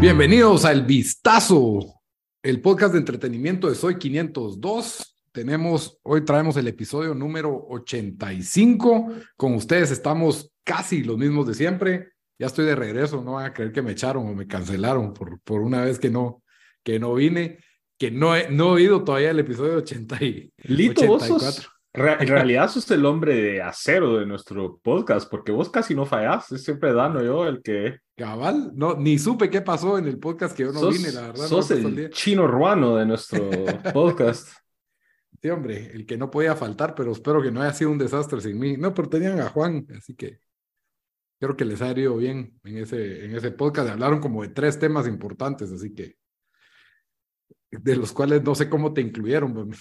Bienvenidos a El Vistazo, el podcast de entretenimiento de Soy 502. Tenemos, hoy traemos el episodio número 85. Con ustedes estamos casi los mismos de siempre. Ya estoy de regreso, no van a creer que me echaron o me cancelaron por, por una vez que no, que no vine, que no he, no he oído todavía el episodio 80 y, Lito, 84 en realidad sos el hombre de acero de nuestro podcast, porque vos casi no fallás, es siempre Dano yo el que... Cabal, no, ni supe qué pasó en el podcast que yo no vine, la verdad. Sos el chino ruano de nuestro podcast. Sí, hombre, el que no podía faltar, pero espero que no haya sido un desastre sin mí. No, pero tenían a Juan, así que creo que les ha ido bien en ese, en ese podcast. Hablaron como de tres temas importantes, así que de los cuales no sé cómo te incluyeron.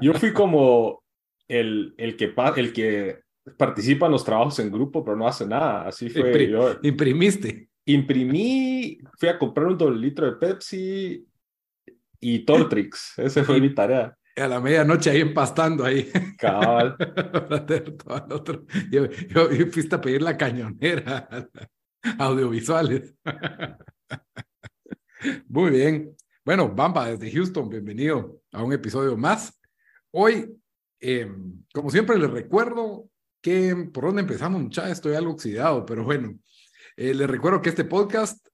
Yo fui como el, el, que, el que participa en los trabajos en grupo, pero no hace nada. Así fue. yo, imprimiste. Imprimí, fui a comprar un doble litro de Pepsi y Tortrix. Esa fue mi tarea. A la medianoche ahí empastando ahí. Cabal. yo, yo, yo fuiste a pedir la cañonera audiovisuales. Muy bien. Bueno, Bamba desde Houston, bienvenido a un episodio más. Hoy, eh, como siempre, les recuerdo que por dónde empezamos, muchachos, estoy algo oxidado, pero bueno, eh, les recuerdo que este podcast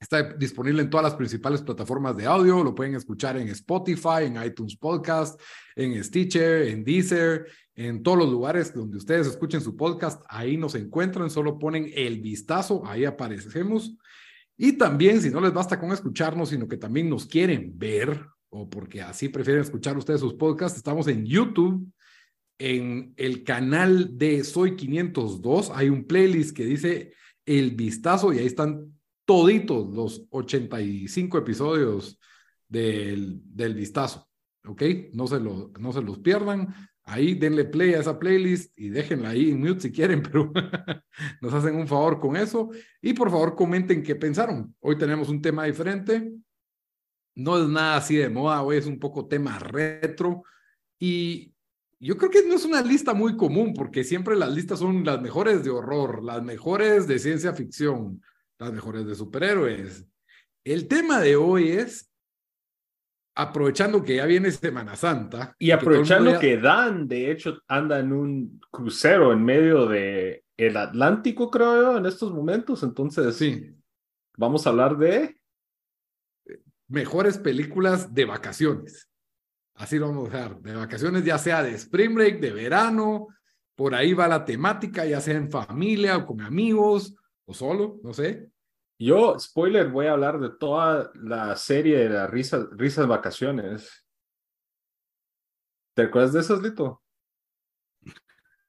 está disponible en todas las principales plataformas de audio, lo pueden escuchar en Spotify, en iTunes Podcast, en Stitcher, en Deezer, en todos los lugares donde ustedes escuchen su podcast, ahí nos encuentran, solo ponen el vistazo, ahí aparecemos. Y también, si no les basta con escucharnos, sino que también nos quieren ver, o porque así prefieren escuchar ustedes sus podcasts, estamos en YouTube, en el canal de Soy 502. Hay un playlist que dice El Vistazo y ahí están toditos los 85 episodios del, del Vistazo. ¿Ok? No se, lo, no se los pierdan. Ahí denle play a esa playlist y déjenla ahí en mute si quieren, pero nos hacen un favor con eso. Y por favor comenten qué pensaron. Hoy tenemos un tema diferente. No es nada así de moda, hoy es un poco tema retro. Y yo creo que no es una lista muy común porque siempre las listas son las mejores de horror, las mejores de ciencia ficción, las mejores de superhéroes. El tema de hoy es aprovechando que ya viene Semana Santa. Y aprovechando que, Dan, de hecho, anda en un crucero en medio de el Atlántico, creo yo, en estos momentos. Entonces, sí. Vamos a hablar de mejores películas de vacaciones. Así lo vamos a dejar. De vacaciones, ya sea de spring break, de verano, por ahí va la temática, ya sea en familia o con amigos o solo, no sé. Yo, spoiler, voy a hablar de toda la serie de las risas, risas vacaciones. ¿Te acuerdas de esas, Lito?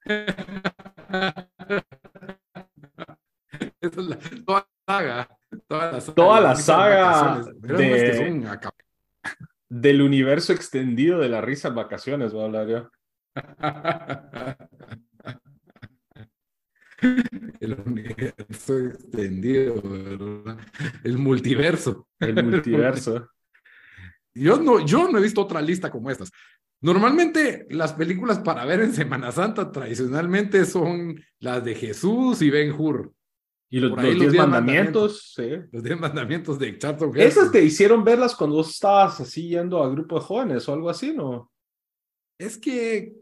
toda la saga. Toda la saga, del universo extendido de las risas vacaciones, voy a hablar yo. el universo extendido, El multiverso. El multiverso. Yo no, yo no he visto otra lista como estas. Normalmente las películas para ver en Semana Santa tradicionalmente son las de Jesús y Ben Hur. Y los, diez mandamientos, Los diez mandamientos de Charlton Esas te hicieron verlas cuando vos estabas así yendo a grupo de jóvenes o algo así, ¿no? Es que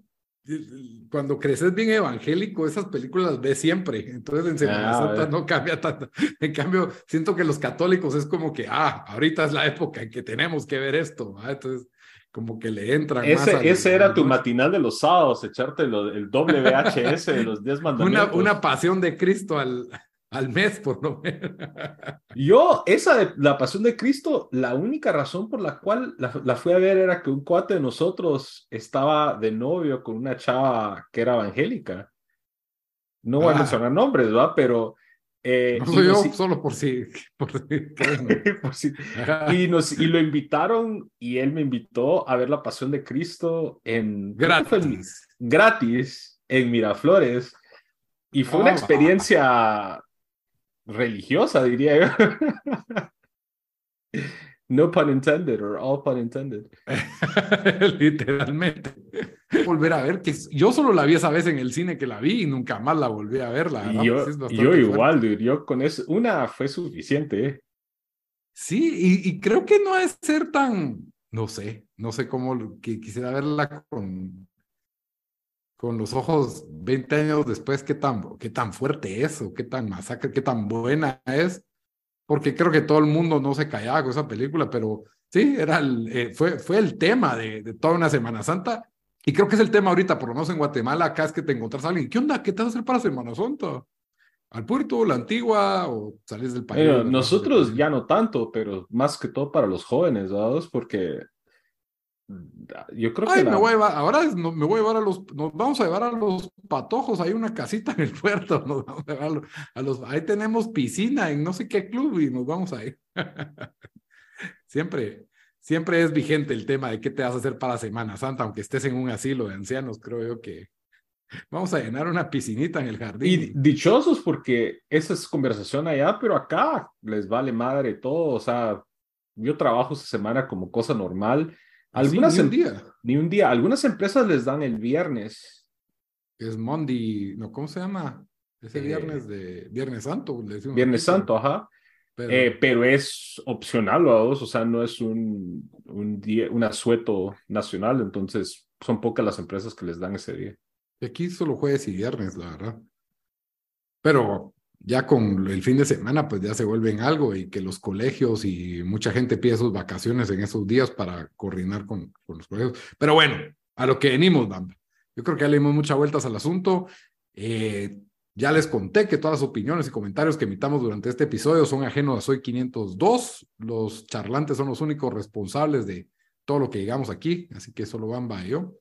cuando creces bien evangélico, esas películas las ves siempre. Entonces en Semana ah, Santa no cambia tanto. En cambio, siento que los católicos es como que, ah, ahorita es la época en que tenemos que ver esto. Entonces, como que le entran ese, más. Ese era tu matinal de los sábados, echarte el doble VHS de los 10 mandamientos. Una, una pasión de Cristo al, al mes, por lo menos. Yo, esa de la pasión de Cristo, la única razón por la cual la, fui a ver era que un cuate de nosotros estaba de novio con una chava que era evangélica. No voy a ah. mencionar nombres, ¿va? Pero. Eh, no soy yo, solo por si. Por si, y, nos, y lo invitaron y él me invitó a ver la pasión de Cristo en. Gratis. gratis en Miraflores. Y fue una ah. experiencia religiosa, diría yo. no pun intended, or all pun intended. Literalmente. volver a ver, que yo solo la vi esa vez en el cine que la vi y nunca más la volví a ver, la Yo, yo igual, dude, yo con eso, una fue suficiente. ¿eh? Sí, y, y, creo que no es ser tan, no sé, no sé cómo, que quisiera verla con, con los ojos 20 años después, qué tan, qué tan fuerte es o qué tan masacre, qué tan buena es, porque creo que todo el mundo no se callaba con esa película, pero sí, era el, eh, fue, fue el tema de, de, toda una Semana Santa. Y creo que es el tema ahorita, por lo menos en Guatemala, acá es que te encontrás a alguien. ¿Qué onda? ¿Qué te vas a hacer para Semana Santa? ¿Al puerto, la antigua o salís del país? nosotros ya no tanto, pero más que todo para los jóvenes, ¿verdad? Porque yo creo que. me voy a ahora me voy a llevar a los. Nos vamos a llevar a los patojos. Hay una casita en el puerto. Nos vamos a, llevar a los, ahí tenemos piscina en no sé qué club y nos vamos a ir. siempre, siempre es vigente el tema de qué te vas a hacer para Semana Santa, aunque estés en un asilo de ancianos. Creo yo que vamos a llenar una piscinita en el jardín. Y dichosos porque esa es conversación allá, pero acá les vale madre todo. O sea, yo trabajo esa semana como cosa normal algunas ni un día. Ni un día. Algunas empresas les dan el viernes. Es Monday, ¿no? ¿Cómo se llama? Ese viernes de Viernes Santo. viernes Santo, ajá. Pero, eh, pero es opcional, vos, o sea, no es un, un, día, un asueto nacional, entonces son pocas las empresas que les dan ese día. Aquí solo jueves y viernes, la verdad. Pero ya con el fin de semana, pues ya se vuelven algo y que los colegios y mucha gente pide sus vacaciones en esos días para coordinar con, con los colegios. Pero bueno, a lo que venimos, Bamba. Yo creo que ya le dimos muchas vueltas al asunto. Eh, ya les conté que todas las opiniones y comentarios que emitamos durante este episodio son ajenos a Soy 502. Los charlantes son los únicos responsables de todo lo que digamos aquí, así que solo Bamba y yo.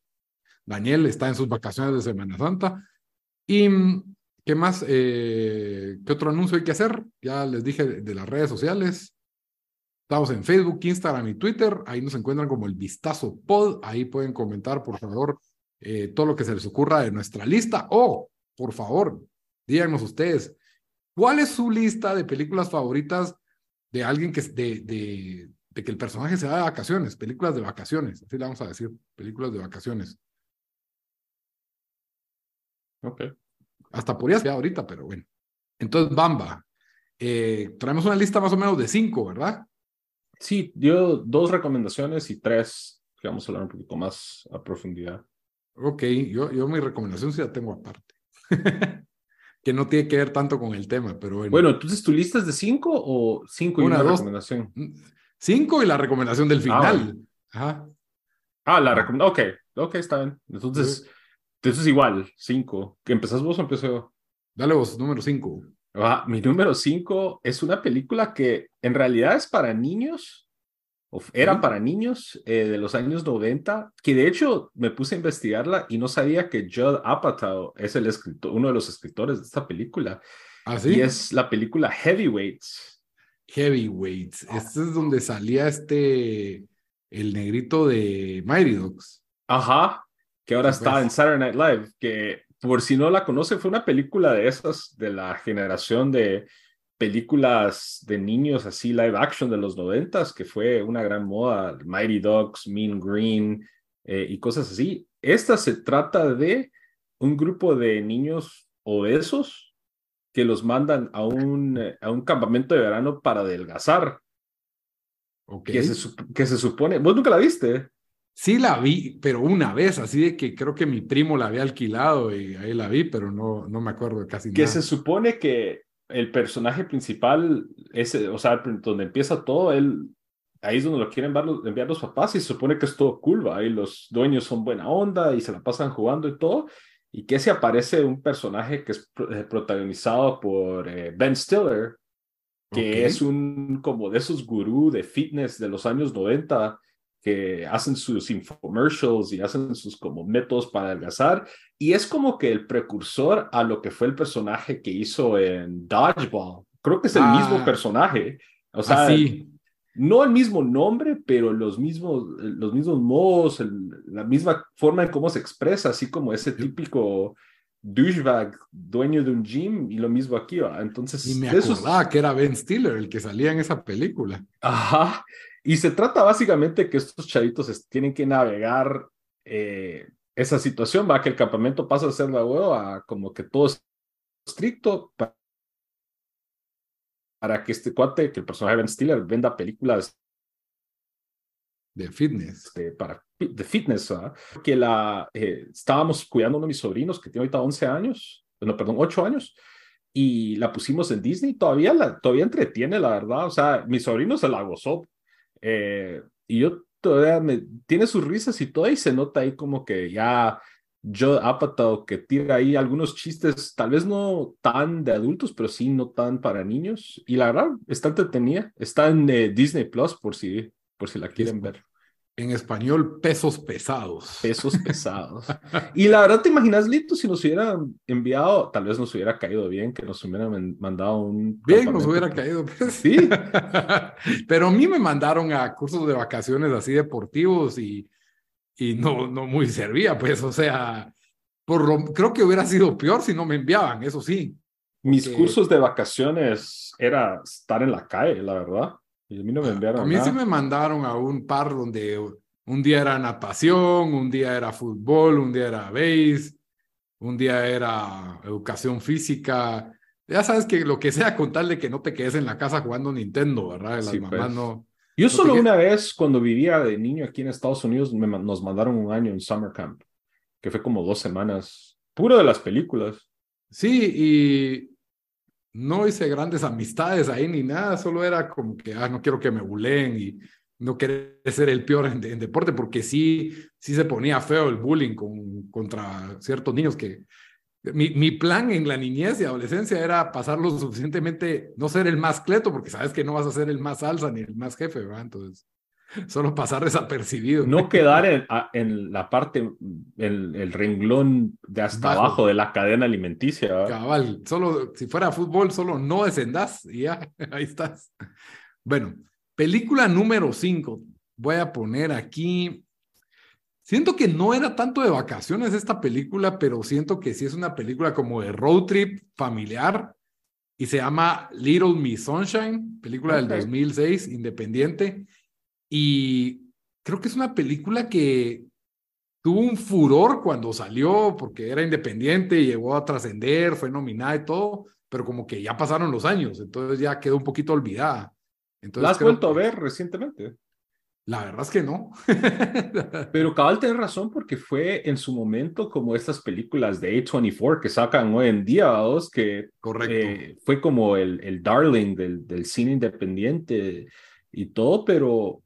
Daniel está en sus vacaciones de Semana Santa. Y ¿Qué más? Eh, ¿Qué otro anuncio hay que hacer? Ya les dije de, las redes sociales. Estamos en Facebook, Instagram y Twitter. Ahí nos encuentran como el Vistazo Pod. Ahí pueden comentar, por favor, eh, todo lo que se les ocurra de nuestra lista. O, por favor, díganos ustedes, ¿cuál es su lista de películas favoritas de alguien que de, que el personaje se va de vacaciones? Películas de vacaciones, así le vamos a decir, películas de vacaciones. Ok. Hasta podría ser ahorita, pero bueno. Entonces, Bamba, eh, traemos una lista más o menos de cinco, ¿verdad? Sí, dio dos recomendaciones y tres que vamos a hablar un poquito más a profundidad. Ok, yo, yo mi recomendación sí la tengo aparte. que no tiene que ver tanto con el tema, pero bueno. Bueno, entonces tu lista es de cinco o cinco y una, recomendación. Mm, cinco y la recomendación del ah, final. Ajá. Ah, la recomendación. Ok, ok, está bien. Entonces, eso es igual, cinco. ¿Que empezás vos o empiezo yo? Dale vos, número cinco. Ah, mi número cinco es una película que en realidad es para niños, o era para niños eh, de los años 90, que de hecho me puse a investigarla y no sabía que Judd Apatow es el escritor, uno de los escritores de esta película. ¿Ah, sí? Y es la película Heavyweights. Heavyweights. Este es donde salía este, el negrito de Mighty Dogs. Ajá, que ahora está pues. en Saturday Night Live, que por si no la conoce, fue una película de esas, de la generación de películas de niños así live action de los noventas, que fue una gran moda, Mighty Dogs, Mean Green eh, y cosas así. Esta se trata de un grupo de niños obesos que los mandan a un, a un campamento de verano para adelgazar. Okay. Que, se, que se supone, vos nunca la viste. Sí la vi, pero una vez, así de que creo que mi primo la había alquilado y ahí la vi, pero no, no me acuerdo casi nada. Que se supone que el personaje principal, es, o sea, donde empieza todo, él, ahí es donde lo quieren enviar los papás y se supone que es todo cool, ahí los dueños son buena onda y se la pasan jugando y todo, y que se aparece un personaje que es eh, protagonizado por eh, Ben Stiller, que es un como de esos gurú de fitness de los años 90 que hacen sus infomercials y hacen sus como métodos para adelgazar. Y es como que el precursor a lo que fue el personaje que hizo en Dodgeball. Creo que es el mismo ah. personaje. O sea, no el mismo nombre, pero los mismos, los mismos modos, la misma forma en cómo se expresa, así como ese típico douchebag, dueño de un gym, y lo mismo aquí. Entonces, y me acordaba que era Ben Stiller el que salía en esa película. Ajá. Y se trata básicamente que estos chavitos tienen que navegar eh, esa situación, va que el campamento pasa a ser la huevo a como que todo es estricto para que este cuate, que el personaje de Ben Stiller venda películas de fitness. De, para, de fitness, que la, eh, estábamos cuidando a uno de mis sobrinos que tiene ahorita 11 años, no, perdón, 8 años, y la pusimos en Disney, todavía, la, todavía entretiene, la verdad, o sea, mi sobrino se la gozó, eh, y yo todavía me, tiene sus risas y todo, y se nota ahí como que ya Joe Apatow que tira ahí algunos chistes, tal vez no tan de adultos, pero sí no tan para niños. Y la verdad, está entretenida. Está en eh, Disney Plus por si, por si la quieren ver. En español, pesos pesados. Pesos pesados. y la verdad, ¿te imaginas, Lito, si nos hubieran enviado, tal vez nos hubiera caído bien, que nos hubieran mandado un... Bien, nos hubiera caído. Pues. Sí. Pero a mí me mandaron a cursos de vacaciones así deportivos y y no, no muy servía, pues, o sea, por creo que hubiera sido peor si no me enviaban, eso sí. Mis cursos de vacaciones era estar en la calle, la verdad. Y a mí no me enviaron. A mí sí me mandaron a un par donde un día era natación, un día era fútbol, un día era base, un día era educación física. Ya sabes que lo que sea con tal de que no te quedes en la casa jugando Nintendo, ¿verdad? Las mamás pues. no, yo solo una vez, cuando vivía de niño aquí en Estados Unidos, nos mandaron un año en Summer Camp, que fue como dos semanas, puro de las películas. Sí, y no hice grandes amistades ahí ni nada, solo era como que, ah, no quiero que me buleen y no querer ser el peor en, deporte, porque sí, sí se ponía feo el bullying con, contra ciertos niños que mi, mi, plan en la niñez y adolescencia era pasarlo suficientemente, no ser el más cleto, porque sabes que no vas a ser el más alza ni el más jefe, ¿verdad? Entonces, solo pasar desapercibido. No quedar en, en la parte, el, el, renglón de hasta abajo de la cadena alimenticia. ¿verdad? Cabal, solo, si fuera fútbol, solo no descendas y ya, ahí estás. Bueno, película número 5. Voy a poner aquí Siento que no era tanto de vacaciones esta película, pero siento que sí es una película como de road trip familiar y se llama Little Miss Sunshine, película del 2006, independiente. Y creo que es una película que tuvo un furor cuando salió porque era independiente, llegó a trascender, fue nominada y todo, pero como que ya pasaron los años, entonces ya quedó un poquito olvidada. Entonces, ¿La has vuelto a ver recientemente? La verdad es que no. Pero Cabal tiene razón porque fue en su momento como estas películas de A24 que sacan hoy en día, dos que Correcto. Eh, fue como el, el darling del, del cine independiente y todo, pero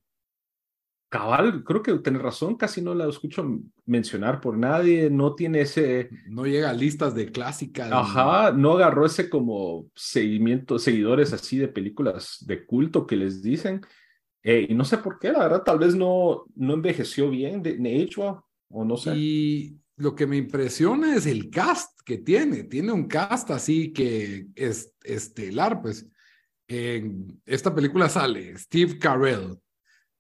Cabal, creo que tiene razón, casi no la escucho mencionar por nadie, no tiene ese... No llega a listas de clásicas. Ajá, no agarró ese como seguimiento, seguidores así de películas de culto que les dicen. Eh, y no sé por qué, la verdad, tal vez no, no envejeció bien de, de o no sé. Y lo que me impresiona es el cast que tiene. Tiene un cast así que es estelar, pues. En esta película sale Steve Carell,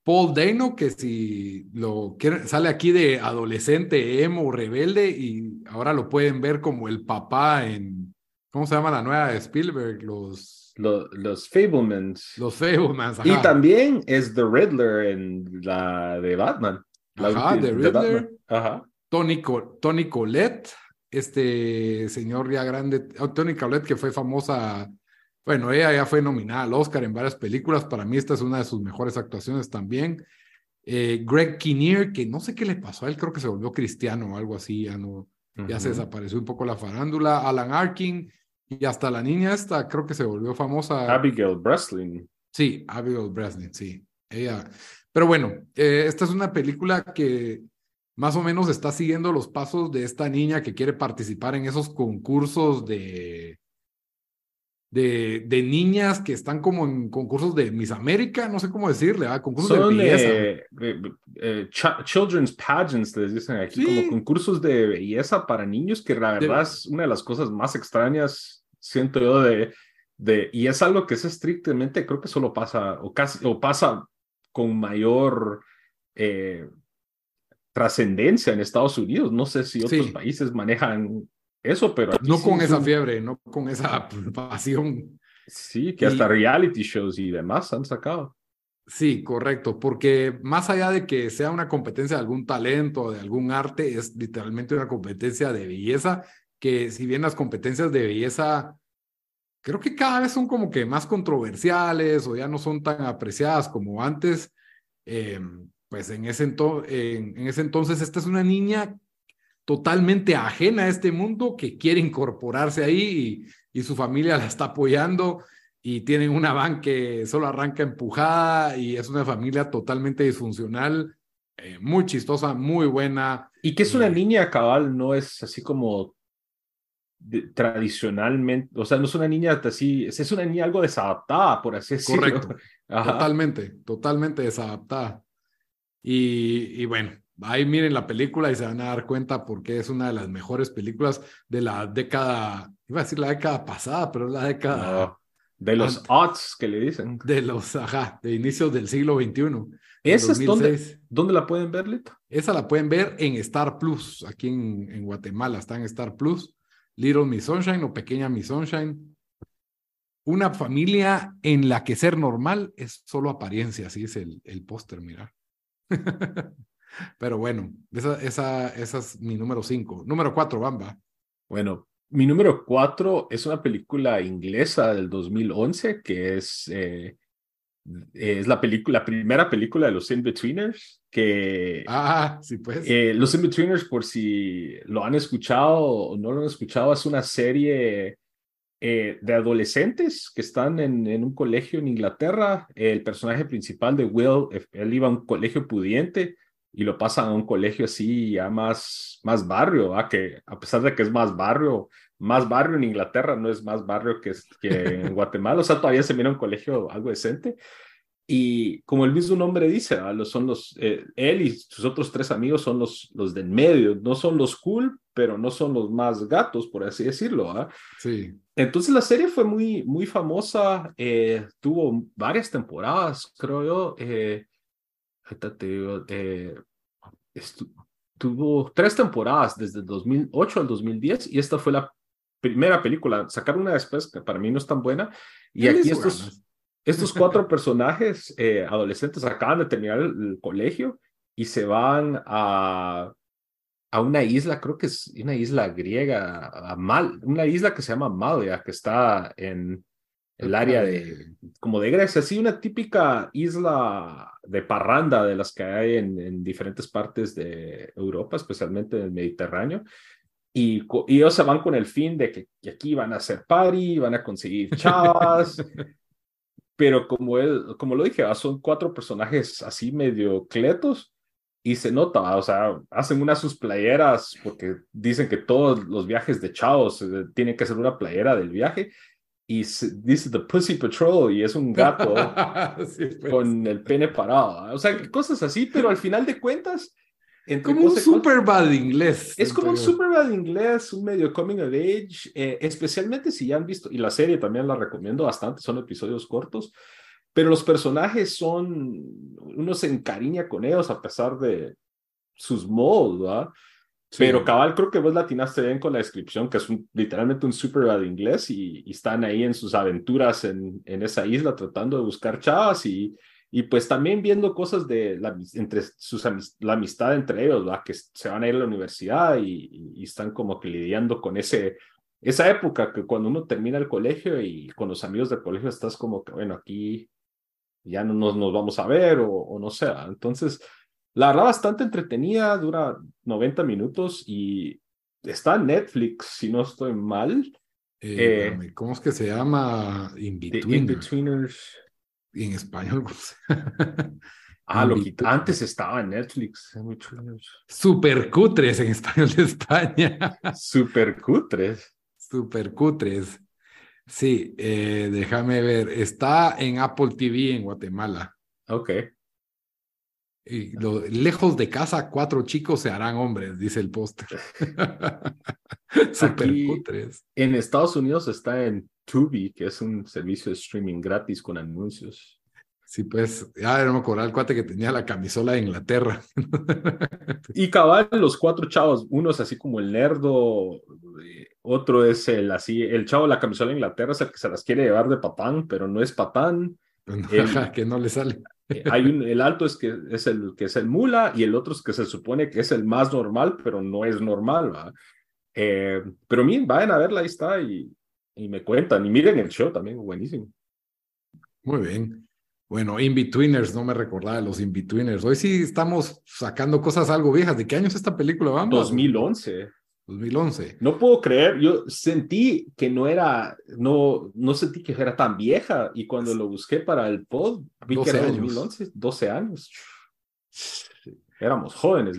Paul Dano, que si lo quieren, sale aquí de adolescente emo rebelde y ahora lo pueden ver como el papá en, ¿cómo se llama la nueva de Spielberg? Los los Fablemans. Los Fablemans. Y también es The Riddler en la de Batman. ajá, The Riddler. Ajá. Tony, Tony Colette, este señor ya grande, oh, Tony Colette que fue famosa, bueno, ella ya fue nominada al Oscar en varias películas, para mí esta es una de sus mejores actuaciones también. Eh, Greg Kinnear, que no sé qué le pasó a él, creo que se volvió cristiano o algo así, ya no, ya se desapareció un poco la farándula. Alan Arkin, y hasta la niña esta creo que se volvió famosa. Abigail Breslin. Sí, Abigail Breslin, sí. Ella. Pero bueno, eh, esta es una película que más o menos está siguiendo los pasos de esta niña que quiere participar en esos concursos de, de, de niñas que están como en concursos de Miss América, no sé cómo decirle, ¿ah? concursos de belleza. Eh, children's pageants, les dicen aquí, como concursos de belleza para niños, que la verdad es una de las cosas más extrañas siento yo de, de, y es algo que es estrictamente, creo que solo pasa, o casi, o pasa con mayor eh, trascendencia en Estados Unidos. No sé si otros países manejan eso, pero... No con esa fiebre, no con esa pasión. Sí, que hasta reality shows y demás han sacado. Sí, correcto, porque más allá de que sea una competencia de algún talento o de algún arte, es literalmente una competencia de belleza, que si bien las competencias de belleza creo que cada vez son como que más controversiales o ya no son tan apreciadas como antes, eh, pues en ese, en, ese entonces esta es una niña totalmente ajena a este mundo que quiere incorporarse ahí y, y su familia la está apoyando y tienen una van que solo arranca empujada y es una familia totalmente disfuncional, eh, muy chistosa, muy buena. Y que es una niña cabal, no es así como tradicionalmente, o sea, no es una niña así, es una niña algo desadaptada, por así decirlo. Correcto, totalmente, totalmente desadaptada. Y, y bueno, ahí miren la película y se van a dar cuenta porque es una de las mejores películas de la década, iba a decir la década pasada, pero la década... De los odds que le dicen. De los, ajá, de inicios del siglo XXI. ¿Esa es donde, dónde la pueden ver, Lito? Esa la pueden ver en Star Plus, aquí en, en, Guatemala, está en Star Plus. Little Miss Sunshine o Pequeña Miss Sunshine. Una familia en la que ser normal es solo apariencia, así es el, el póster, mira. Pero bueno, esa, esa, esa es mi número cinco. Número cuatro, Bamba. Bueno, mi número cuatro es una película inglesa del 2011 que es, eh, es la, película, la primera película de los In-Betweeners. Que, ah, sí, pues. Eh, los In-Betweeners, por si lo han escuchado o no lo han escuchado, es una serie eh, de adolescentes que están en, en, un colegio en Inglaterra. El personaje principal de Will, él iba a un colegio pudiente y lo pasan a un colegio así ya más, más barrio, que a pesar de que es más barrio, más barrio en Inglaterra, no es más barrio que, que en Guatemala, o sea, todavía se mira un colegio algo decente. Y como el mismo nombre dice, son los, eh, él y sus otros tres amigos son los, los del medio, no son los cool, pero no son los más gatos, por así decirlo. Sí. Entonces la serie fue muy, muy famosa, eh, tuvo varias temporadas, creo yo. Eh, eh, tuvo tres temporadas desde el 2008 al 2010 y esta fue la primera película. Sacar una después que para mí no es tan buena. Y aquí estos, estos cuatro personajes eh, adolescentes acaban de terminar el, colegio y se van a, a una isla, creo que es una isla griega, a Mal, una isla que se llama Malia, que está en, el área de, como de Grecia, sí, una típica isla de parranda de las que hay en, diferentes partes de Europa, especialmente en el Mediterráneo. Y, y, ellos se van con el fin de que, aquí van a hacer party, van a conseguir chavas. pero como, él, como lo dije, son cuatro personajes así medio cletos y se nota, o sea, hacen unas sus playeras porque dicen que todos los viajes de chavos eh, tienen que ser una playera del viaje y dice The Pussy Patrol y es un gato pues. con el pene parado. O sea, cosas así, pero al final de cuentas... como un super bad inglés. Es como un super bad inglés, un medio coming of age, eh, especialmente si ya han visto, y la serie también la recomiendo bastante, son episodios cortos, pero los personajes son, uno se encariña con ellos a pesar de sus modos, ¿verdad? Pero cabal, creo que vos latinaste bien con la descripción, que es literalmente un super bad inglés y, están ahí en sus aventuras en, en, esa isla tratando de buscar chavas y, y pues también viendo cosas de la, entre sus, la amistad entre ellos, ¿verdad? que se van a ir a la universidad y, y, están como que lidiando con ese, esa época que cuando uno termina el colegio y con los amigos del colegio estás como que, bueno, aquí ya no nos, nos vamos a ver o, o no sé. Entonces, la verdad, bastante entretenida, dura 90 minutos y está en Netflix, si no estoy mal. Eh, eh, ¿Cómo es que se llama? In-Betweeners. En español. ah, lo que antes estaba en Netflix. Super cutres en español de España. Super cutres. Super cutres. Sí, eh, déjame ver. Está en Apple TV en Guatemala. Ok. Y lo, lejos de casa, cuatro chicos se harán hombres, dice el póster. Super En Estados Unidos está en Tubi, que es un servicio de streaming gratis con anuncios. Sí, pues, ya no me acuerdo el cuate que tenía la camisola de Inglaterra. y cabal, los cuatro chavos, uno es así como el nerdo, otro es el así, el chavo de la camisola de Inglaterra es el que se las quiere llevar de patán, pero no es patán. que no le sale Eh, hay un, el alto es que es el que es el mula y el otro es que se supone que es el más normal, pero no es normal, ¿va? Eh, pero miren, vayan a verla, ahí está, y, y me cuentan, y miren el show también, buenísimo. Muy bien. Bueno, In-Betweeners, no me recordaba los In-Betweeners. Hoy sí estamos sacando cosas algo viejas. ¿De qué año es esta película? Vamos. 2011. 2011. No puedo creer, yo sentí que no era, no, no sentí que era tan vieja y cuando lo busqué para el pod, vi que era 2011, 12 años. Éramos jóvenes.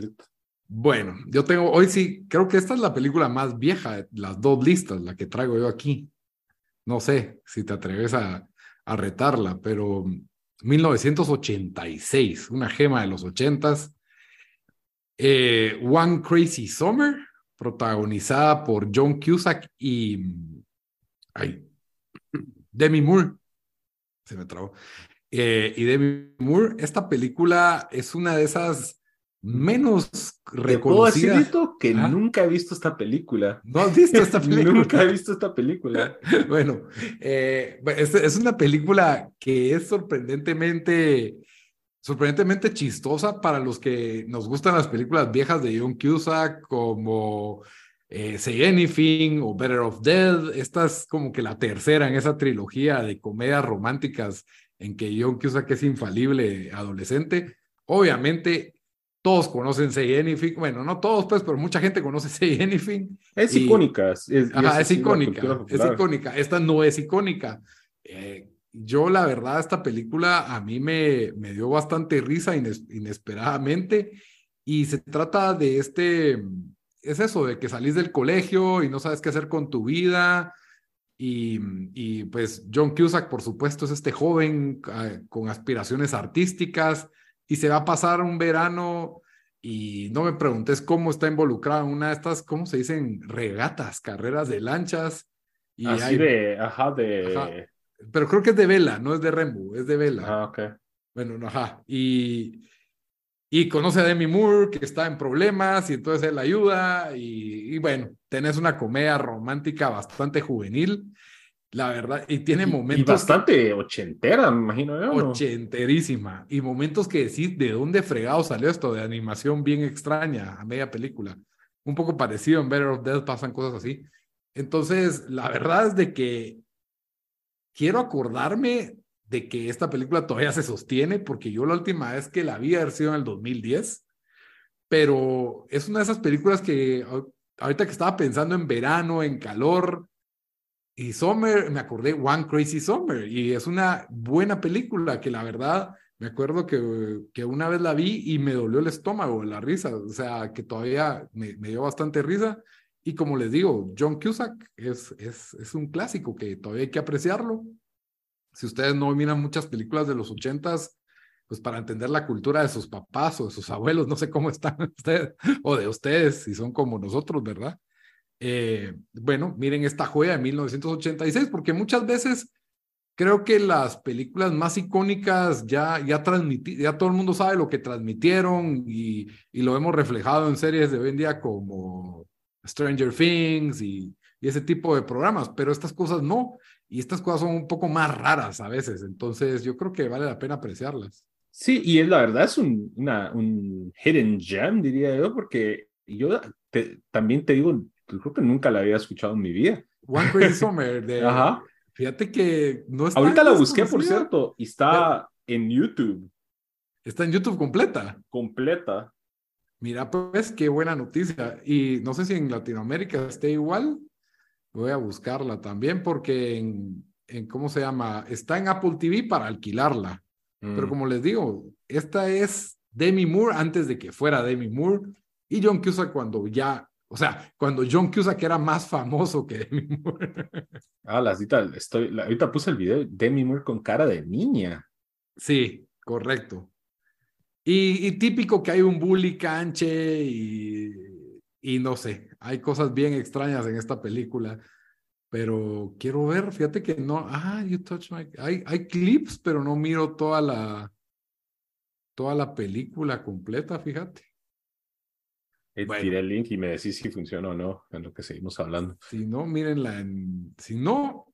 Bueno, yo tengo, hoy sí, creo que esta es la película más vieja de las dos listas, la que traigo yo aquí. No sé si te atreves a, a retarla, pero 1986, una gema de los ochentas. Eh, One Crazy Summer, protagonizada por John Cusack y ay, Demi Moore. Se me trabó. Eh, y Demi Moore, esta película es una de esas menos reconocidas. Puedo que nunca he visto esta película. ¿No has visto esta película? nunca he visto esta película. bueno, eh, es, una película que es sorprendentemente, sorprendentemente chistosa para los que nos gustan las películas viejas de John Cusack, como eh, Say Anything o Better of Dead. Esta es como que la tercera en esa trilogía de comedias románticas en que John Cusack es infalible adolescente. Obviamente, todos conocen Say Anything, bueno, no todos pues, pero mucha gente conoce Say Anything. Es icónica. Es, es icónica, es icónica. Esta no es icónica. Eh, yo la verdad, esta película a mí me, me dio bastante risa inesperadamente y se trata de este, es eso, de que salís del colegio y no sabes qué hacer con tu vida. Y, y pues John Cusack, por supuesto, es este joven ah, con aspiraciones artísticas y se va a pasar un verano y no me preguntes cómo está involucrado en una de estas, ¿cómo se dicen? Regatas, carreras de lanchas. Y Así de, ajá, de... Pero creo que es de vela, no es de remo, es de vela. Ah, ok. Bueno, ajá. Y, y conoce a Demi Moore, que está en problemas, y entonces él ayuda. Y, y bueno, tenés una comedia romántica bastante juvenil la verdad, y tiene momentos. Y bastante ochentera, me imagino yo. Ochenterísima. Y momentos que decís, ¿de dónde fregado salió esto? De animación bien extraña a media película. Un poco parecido en Better of Death pasan cosas así. Entonces, la verdad es de que quiero acordarme de que esta película todavía se sostiene, porque yo la última vez que la vi haber sido en el 2010, pero es una de esas películas que ahorita que estaba pensando en verano, en calor, y Summer, me acordé One Crazy Summer, y es una buena película que la verdad me acuerdo que, que una vez la vi y me dolió el estómago, la risa, o sea, que todavía me, me dio bastante risa. Y como les digo, John Cusack es, es, es un clásico que todavía hay que apreciarlo. Si ustedes no miran muchas películas de los ochentas, pues para entender la cultura de sus papás o de sus abuelos, no sé cómo están ustedes, o de ustedes, si son como nosotros, ¿verdad? Eh, bueno, miren esta joya de 1986, porque muchas veces creo que las películas más icónicas ya, ya ya todo el mundo sabe lo que transmitieron y, y, lo hemos reflejado en series de hoy en día como Stranger Things y, y ese tipo de programas, pero estas cosas no, y estas cosas son un poco más raras a veces, entonces yo creo que vale la pena apreciarlas. Sí, y es la verdad es un, una, un hidden gem, diría yo, porque yo también te digo, creo que nunca la había escuchado en mi vida. One Crazy Summer. De, Ajá. Fíjate que no está. Ahorita la busqué, por cierto, y está en YouTube. Está en YouTube completa. Completa. Mira, pues, qué buena noticia. Y no sé si en Latinoamérica esté igual. Voy a buscarla también porque en, en ¿cómo se llama? Está en Apple TV para alquilarla. Pero mm. como les digo, esta es Demi Moore antes de que fuera Demi Moore y John Cusack cuando ya o sea, cuando John Cusack era más famoso que Demi Moore. Ah, la cita, estoy, ahorita puse el video de Demi Moore con cara de niña. Sí, correcto. Y, típico que hay un bully canche y, y no sé, hay cosas bien extrañas en esta película, pero quiero ver, fíjate que no, ah, you touch my, hay, hay clips, pero no miro toda la, toda la película completa, fíjate. Eh, tiré el link y me decís si funciona o no, en lo que seguimos hablando. Si no, mírenla en. Si no,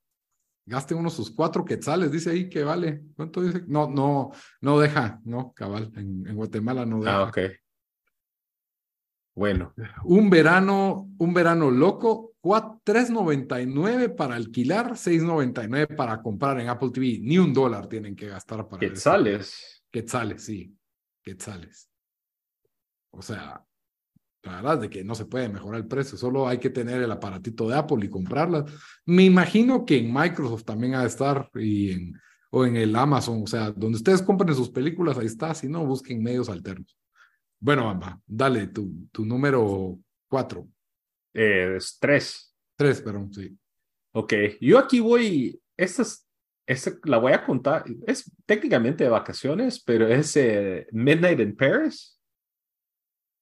gaste uno sus cuatro quetzales, dice ahí que vale. ¿Cuánto dice? No, no, no deja, no, cabal, en, en Guatemala no deja. Ah, ok. Bueno, Un verano, un verano loco, cua- 3.99 para alquilar, 6.99 para comprar en Apple TV. Ni un dólar tienen que gastar para quetzales. Quetzales, sí, quetzales. O sea, la verdad de que no se puede mejorar el precio, solo hay que tener el aparatito de Apple y comprarlas. Me imagino que en Microsoft también ha de estar y en, o en el Amazon, o sea, donde ustedes compren sus películas, ahí está, si no, busquen medios alternos. Bueno, Bamba, dale tu, tu número cuatro, Eh, es tres. tres, perdón, sí. Ok, yo aquí voy, esta, es- esta la voy a contar, es técnicamente de vacaciones, pero es eh, Midnight in Paris.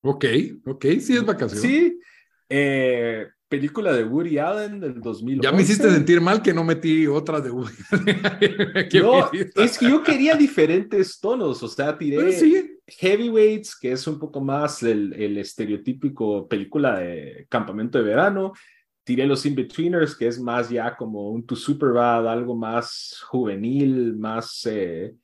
Ok, ok, sí es vacación. Sí, eh, película de Woody Allen del 2011. Ya me hiciste sentir mal que no metí otras de Woody Allen. No, es que yo quería diferentes tonos, o sea, tiré sí, Heavyweights, que es un poco más el, el estereotípico película de campamento de verano. Tiré Los In-Betweeners, que es más ya como un To Superbad, algo más juvenil, más eh,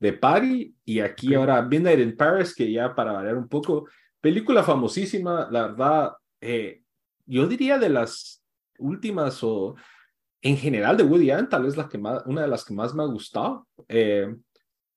de party. Y aquí Ok. ahora Midnight in Paris, que ya para variar un poco, película famosísima, la verdad, eh, yo diría de las últimas o en general de Woody Allen, tal vez la que más, una de las que más me ha gustado. Eh,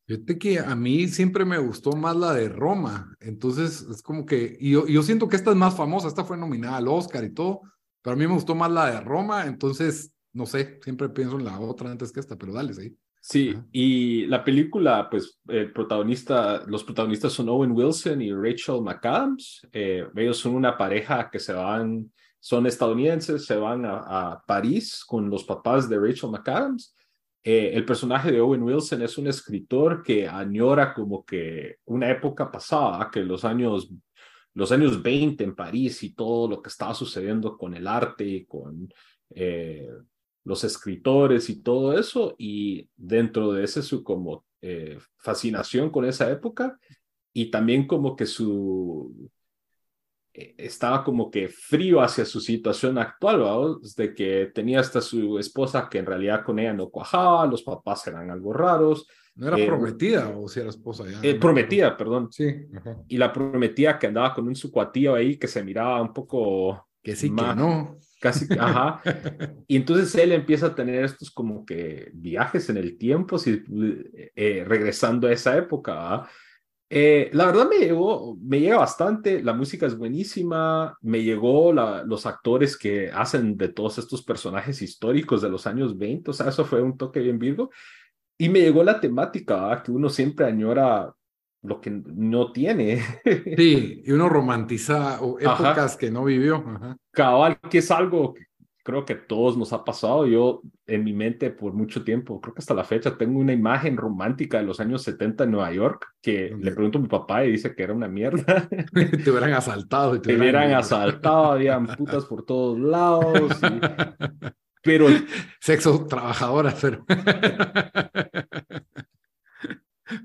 Fíjate que a mí siempre me gustó más la de Roma, entonces es como que, y yo, yo siento que esta es más famosa, esta fue nominada al Oscar y todo, pero a mí me gustó más la de Roma, entonces, no sé, siempre pienso en la otra antes que esta, pero dale, sí. Sí, Ajá. y la película, pues, el protagonista, los protagonistas son Owen Wilson y Rachel McAdams. Eh, ellos son una pareja que se van, son estadounidenses, se van a, a París con los papás de Rachel McAdams. Eh, el personaje de Owen Wilson es un escritor que añora como que una época pasada, que los años, los años 20 en París y todo lo que estaba sucediendo con el arte y con... eh, los escritores y todo eso, y dentro de ese su como eh, fascinación con esa época, y también como que su eh, estaba como que frío hacia su situación actual, ¿vamos? de que tenía hasta su esposa que en realidad con ella no cuajaba, los papás eran algo raros, ¿No era Eh, prometida o si era esposa ya? eh, No, prometida, perdón, Sí, ajá. y la prometía que andaba con un su cuatío ahí que se miraba un poco que sí, Ma- que no. Casi, ajá, Y entonces él empieza a tener estos como que viajes en el tiempo, si, eh, regresando a esa época. ¿va? Eh, la verdad me llegó, me llega bastante, la música es buenísima, me llegó la, los actores que hacen de todos estos personajes históricos de los años 20, o sea, eso fue un toque bien virgo. Y me llegó la temática, ¿va? que uno siempre añora lo que no tiene. Sí, y uno romantiza Ajá. épocas que no vivió. Ajá. cabal, que es algo que creo que todos nos ha pasado. Yo en mi mente por mucho tiempo, creo que hasta la fecha, tengo una imagen romántica de los años 70 en Nueva York que le pregunto a mi papá y dice que era una mierda. te hubieran asaltado. Te hubieran asaltado, habían putas por todos lados. y- Pero Sexo trabajadora, pero.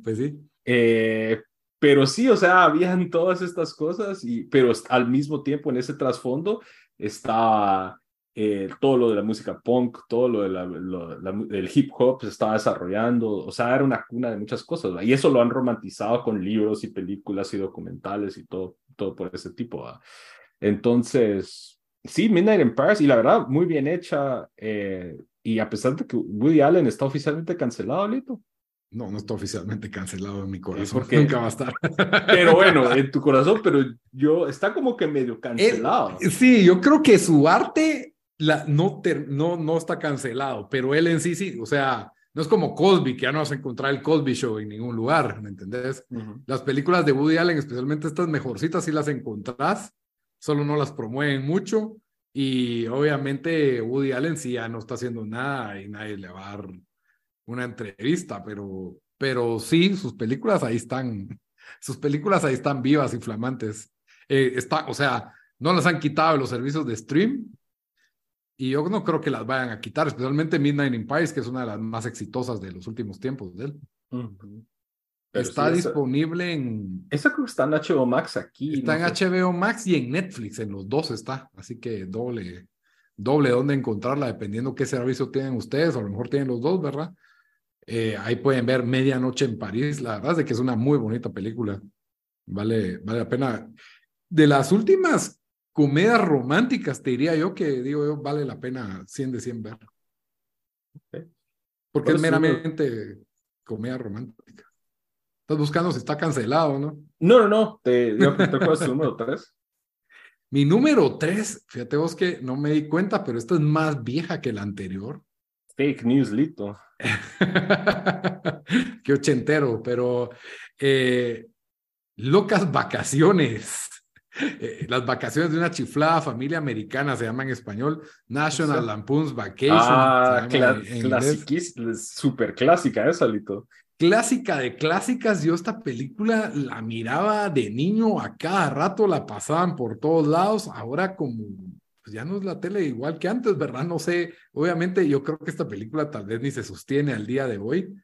pues sí. Eh, pero sí, o sea, habían todas estas cosas, y, pero al mismo tiempo en ese trasfondo estaba eh, todo lo de la música punk, todo lo, de hip hop se estaba desarrollando, o sea, era una cuna de muchas cosas, y eso lo han romantizado con libros y películas y documentales y todo, todo por ese tipo. ¿va? Entonces, sí, Midnight in Paris, y la verdad, muy bien hecha, eh, y a pesar de que Woody Allen está oficialmente cancelado, Lito. No, no está oficialmente cancelado en mi corazón. porque- Nunca va a estar. Pero bueno, en tu corazón, pero yo está como que medio cancelado. Él- sí, yo creo que su arte la, no, ter- no, no está cancelado, pero él en sí sí, o sea, no es como Cosby, que ya no vas a encontrar el Cosby Show en ningún lugar, ¿me entendés? Las películas de Woody Allen, especialmente estas mejorcitas, sí las encontrás, solo no las promueven mucho. Y obviamente Woody Allen sí ya no está haciendo nada y nadie le va a dar una entrevista, pero, pero sí, sus películas ahí están, sus películas ahí están vivas y flamantes. Eh, está, o sea, no las han quitado de los servicios de stream y yo no creo que las vayan a quitar, especialmente Midnight in Paris, que es una de las más exitosas de los últimos tiempos de él. Está sí, disponible en, Esa creo que está en HBO Max aquí. Está no en sé. HBO Max y en Netflix, en los dos está, así que doble, doble dónde encontrarla, dependiendo qué servicio tienen ustedes, o a lo mejor tienen los dos, ¿verdad? Eh, ahí pueden ver Medianoche en París, la verdad es que es una muy bonita película, vale, vale la pena. De las últimas comedias románticas, te diría yo que, digo yo, vale la pena 100 de 100 ver. Porque es meramente comedia romántica. Estás buscando si está cancelado, ¿no? No, no, no. Te, cuál es tu número 3? Mi número 3, fíjate vos que no me di cuenta, pero esta es más vieja que la anterior. Fake news, Lito. Qué ochentero, pero eh, locas vacaciones. Eh, las vacaciones de una chiflada familia americana se llama en español National Lampoon's Vacation. Ah, super clásica esa, Lito. Clásica de clásicas, yo esta película la miraba de niño a cada rato, la pasaban por todos lados, ahora como pues ya no es la tele igual que antes, ¿verdad? No sé, obviamente yo creo que esta película tal vez ni se sostiene al día de hoy,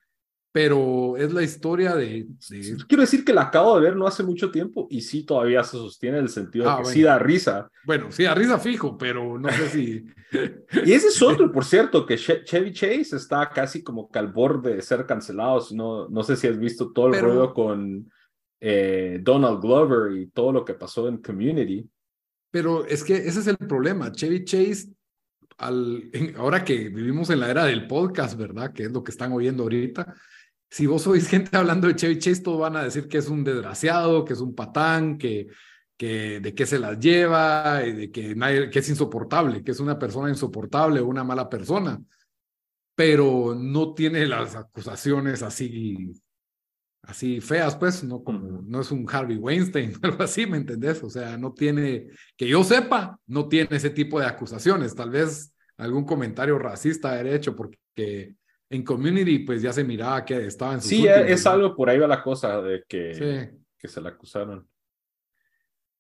pero es la historia de, Quiero decir que la acabo de ver no hace mucho tiempo y sí todavía se sostiene en el sentido de ah, que sí da risa. Bueno, sí da risa fijo, pero no sé si... y ese es otro, por cierto, que Chevy Chase está casi como que al borde de ser cancelado. No, no sé si has visto todo el ruido con eh, Donald Glover y todo lo que pasó en Community. Pero es que ese es el problema. Chevy Chase al, ahora que vivimos en la era del podcast, ¿verdad? Que es lo que están oyendo ahorita, si vos oís gente hablando de Chevy Chase, todos van a decir que es un desgraciado, que es un patán, que, que de qué se las lleva, y de que, que es insoportable, que es una persona insoportable o una mala persona, pero no tiene las acusaciones así, así feas, pues, no como, no es un Harvey Weinstein, algo así, ¿me entendés? O sea, no tiene, que yo sepa, no tiene ese tipo de acusaciones, tal vez algún comentario racista haber hecho porque en Community pues ya se miraba que estaba en su Sí, es algo por ahí va la cosa de que, que se la acusaron.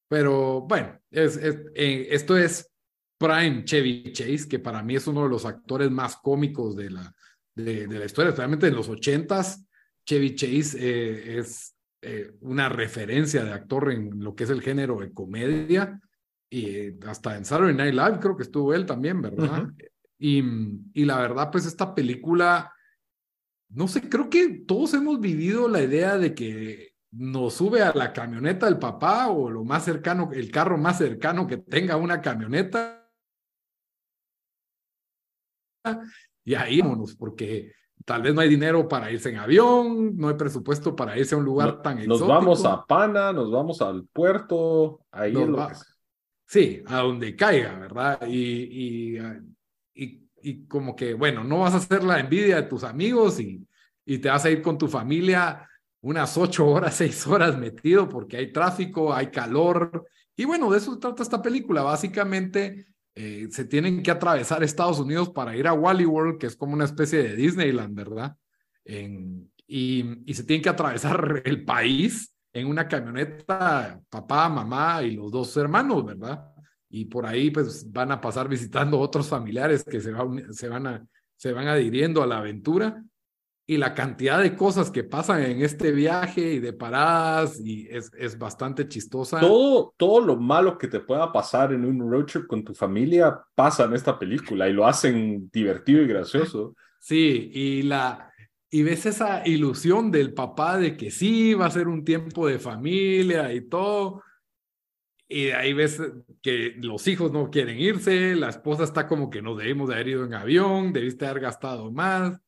Pero bueno, es, eh, esto es Prime Chevy Chase, que para mí es uno de los actores más cómicos de la, de, la historia, especialmente en los ochentas. Chevy Chase eh, es eh, una referencia de actor en lo que es el género de comedia y hasta en Saturday Night Live creo que estuvo él también, ¿verdad? Y, y la verdad, pues esta película, no sé, creo que todos hemos vivido la idea de que nos sube a la camioneta del papá o lo más cercano, el carro más cercano que tenga una camioneta. Y ahí vámonos, porque tal vez no hay dinero para irse en avión, no hay presupuesto para irse a un lugar tan exótico. Nos vamos a Pana, nos vamos al puerto, ahí Sí, a donde caiga, ¿verdad? Y, y y, como que, bueno, no vas a hacer la envidia de tus amigos y, y te vas a ir con tu familia unas ocho horas, seis horas metido porque hay tráfico, hay calor. Y bueno, de eso trata esta película. Básicamente eh, se tienen que atravesar Estados Unidos para ir a Wally World, que es como una especie de Disneyland, ¿verdad? Y, se tienen que atravesar el país en una camioneta, papá, mamá y los dos hermanos, ¿verdad? y por ahí pues van a pasar visitando otros familiares que se, se, van, se van adhiriendo a la aventura y la cantidad de cosas que pasan en este viaje y de paradas y es, es bastante chistosa. Todo, todo lo malo que te pueda pasar en un road trip con tu familia pasa en esta película y lo hacen divertido y gracioso. Sí, y la y ves esa ilusión del papá de que sí va a ser un tiempo de familia y todo, y ahí ves que los hijos no quieren irse, la esposa está como que no debimos de haber ido en avión, debiste haber gastado más.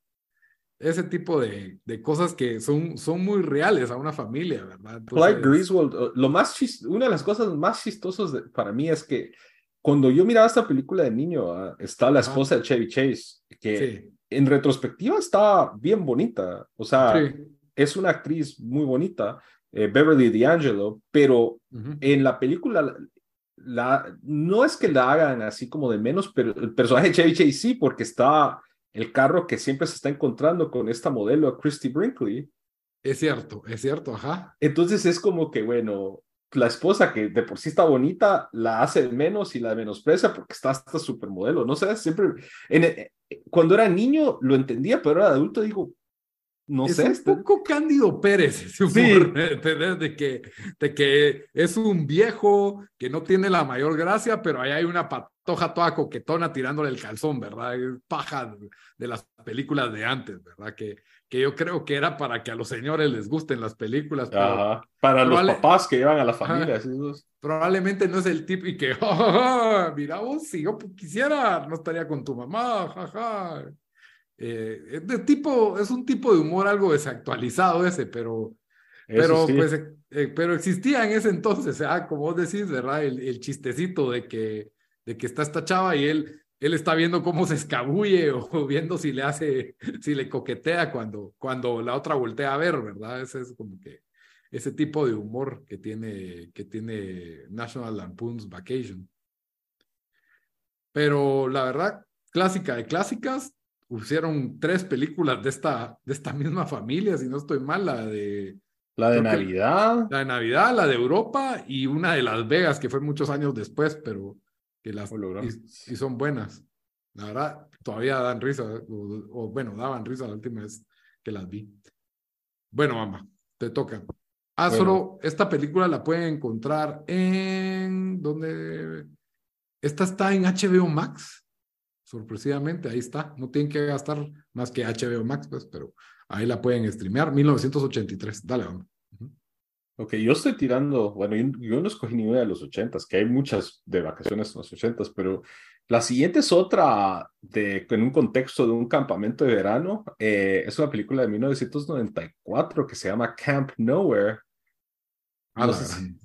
Ese tipo de, de cosas que son, son muy reales a una familia, ¿verdad? Clyde Griswold, lo más una de las cosas más chistosas para mí es que cuando yo miraba esta película de niño, ah, está la esposa de Chevy Chase, que en retrospectiva está bien bonita. O sea, es una actriz muy bonita, eh, Beverly D'Angelo, pero en la película la, no es que la hagan así como de menos, pero el personaje de Chevy Chase sí, porque está el carro que siempre se está encontrando con esta modelo, Christy Brinkley. Es cierto, es cierto, ajá. Entonces es como que, bueno, la esposa que de por sí está bonita, la hace menos y la menosprecia porque está hasta supermodelo. No sé, siempre, en, cuando era niño lo entendía, pero de adulto digo, no es sé. un este- poco Cándido Pérez, ese humor, Sí. ¿entendés? De que, de que es un viejo que no tiene la mayor gracia, pero ahí hay una patoja toda coquetona tirándole el calzón, ¿verdad? Es paja de las películas de antes, ¿verdad? Que, que yo creo que era para que a los señores les gusten las películas, pero. Para los papás que llevan a la familia. así, esos- probablemente no es el tipo y que, "Ja, ja, ja, mira vos, si yo quisiera, no estaría con tu mamá, jaja. Eh, es de tipo, es un tipo de humor algo desactualizado ese, pero, pero, sí. pues, eh, pero existía en ese entonces, ah, como vos decís, ¿verdad? El, el chistecito de que, de que está esta chava y él, él está viendo cómo se escabulle o viendo si le hace, si le coquetea cuando, cuando la otra voltea a ver, ¿verdad? Ese es como que ese tipo de humor que tiene, que tiene National Lampoon's Vacation. Pero la verdad, clásica de clásicas, pusieron tres películas de esta, de esta misma familia, si no estoy mal, la de La de Navidad. la de Navidad, la de Europa y una de Las Vegas, que fue muchos años después, pero que las y, y son buenas. La verdad, todavía dan risa, o, o, bueno, daban risa la última vez que las vi. Bueno, mamá, te toca. Ah, Bueno. solo esta película la pueden encontrar en donde esta está en HBO Max. Sorpresivamente, ahí está. No tienen que gastar más que HBO Max, pues, pero ahí la pueden streamear. 1983. Dale, vamos. Ok, yo estoy tirando, bueno, yo, yo no escogí ninguna de los ochentas, que hay muchas de vacaciones en los ochentas, pero la siguiente es otra de, en un contexto de un campamento de verano. eh, es una película de 1994 que se llama Camp Nowhere. A No sé si-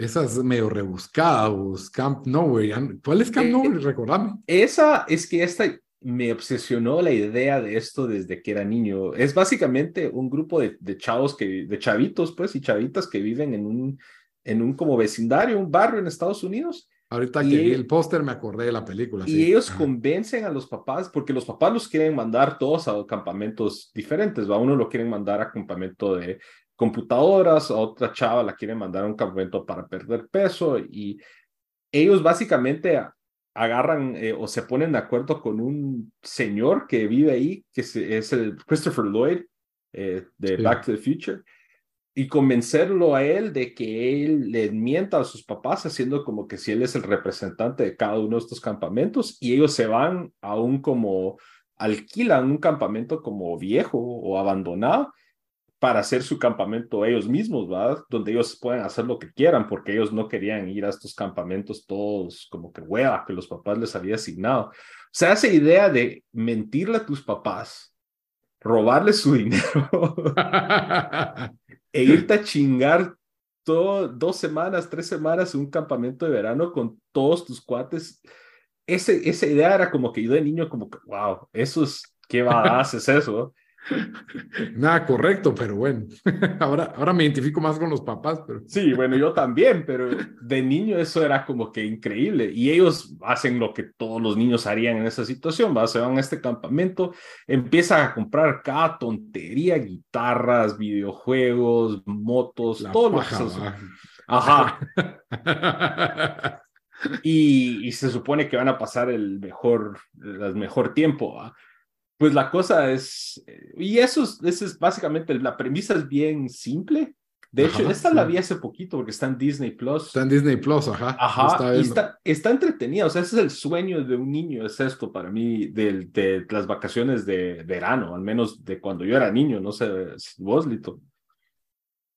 gran- Esa es medio rebuscada, vos, Camp Nowhere. ¿Cuál es Camp Eh, Nowhere? Recordame. Esa es que esta me obsesionó la idea de esto desde que era niño. Es básicamente un grupo de, de chavos que, de chavitos, pues, y chavitas que viven en un, en un como vecindario, un barrio en Estados Unidos. Ahorita y que vi ellos- el póster me acordé de la película. Y sí. ellos Ajá. convencen a los papás, porque los papás los quieren mandar todos a campamentos diferentes, ¿va? Uno lo quieren mandar a campamento de computadoras, a otra chava la quieren mandar a un campamento para perder peso, y ellos básicamente agarran eh, o se ponen de acuerdo con un señor que vive ahí, que es el Christopher Lloyd eh, de Sí. Back to the Future, y convencerlo a él de que él le mienta a sus papás, haciendo como que si él es el representante de cada uno de estos campamentos, y ellos se van a un como alquilan un campamento como viejo o abandonado para hacer su campamento ellos mismos, ¿verdad? Donde ellos pueden hacer lo que quieran, porque ellos no querían ir a estos campamentos todos como que hueva que los papás les había asignado. O sea, esa idea de mentirle a tus papás, robarles su dinero e irte a chingar todo, dos semanas, tres semanas en un campamento de verano con todos tus cuates. Ese, esa idea era como que yo de niño, como que, wow, eso es, qué badass es eso. Nada correcto, pero bueno. ahora, ahora me identifico más con los papás, pero Sí, bueno, yo también, pero de niño eso era como que increíble. Y ellos hacen lo que todos los niños harían en esa situación, ¿va? Se van a este campamento, empiezan a comprar cada tontería, guitarras, videojuegos, motos, la todo lo que se-. Ajá. y, y se supone que van a pasar el mejor, el mejor tiempo. ¿va? Pues la cosa es, y eso es, eso es básicamente, la premisa es bien simple. De hecho, Ajá, esta la sí. vi hace poquito porque está en Disney Plus. Está en Disney Plus, ajá. Ajá, estaba y está, está entretenida, o sea, ese es el sueño de un niño, es esto para mí, de, de las vacaciones de verano, al menos de cuando yo era niño, no sé, vos, Lito.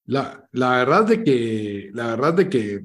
La, la verdad de que, la verdad de que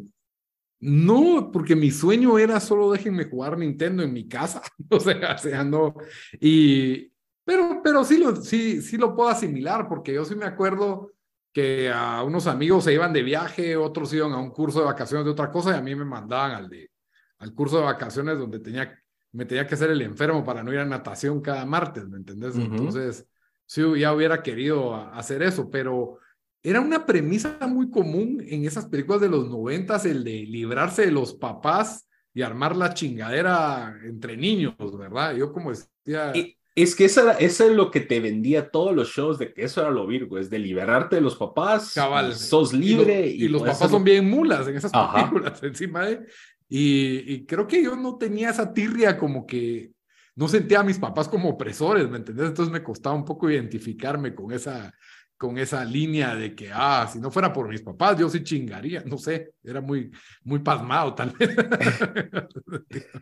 no, porque mi sueño era solo déjenme jugar Nintendo en mi casa, o sea, o sea, no, y, pero, pero sí lo, sí, sí lo puedo asimilar, porque yo sí me acuerdo que a unos amigos se iban de viaje, otros iban a un curso de vacaciones de otra cosa, y a mí me mandaban al de, al curso de vacaciones donde tenía, me tenía que hacer el enfermo para no ir a natación cada martes, ¿me entendés? Entonces, sí, ya hubiera querido hacer eso, pero era una premisa muy común en esas películas de los noventas, el de librarse de los papás y armar la chingadera entre niños, ¿verdad? Yo como decía, Y es que era- eso es lo que te vendía todos los shows, de que eso era lo virgo, es de liberarte de los papás, cabal, sos y lo- libre. y, los papás son bien mulas en esas Ajá. películas encima de... Y, y creo que yo no tenía esa tirria como que no sentía a mis papás como opresores, ¿me entendés? Entonces me costaba un poco identificarme con esa, con esa línea de que, ah, si no fuera por mis papás, yo sí chingaría, no sé, era muy, muy pasmado tal vez.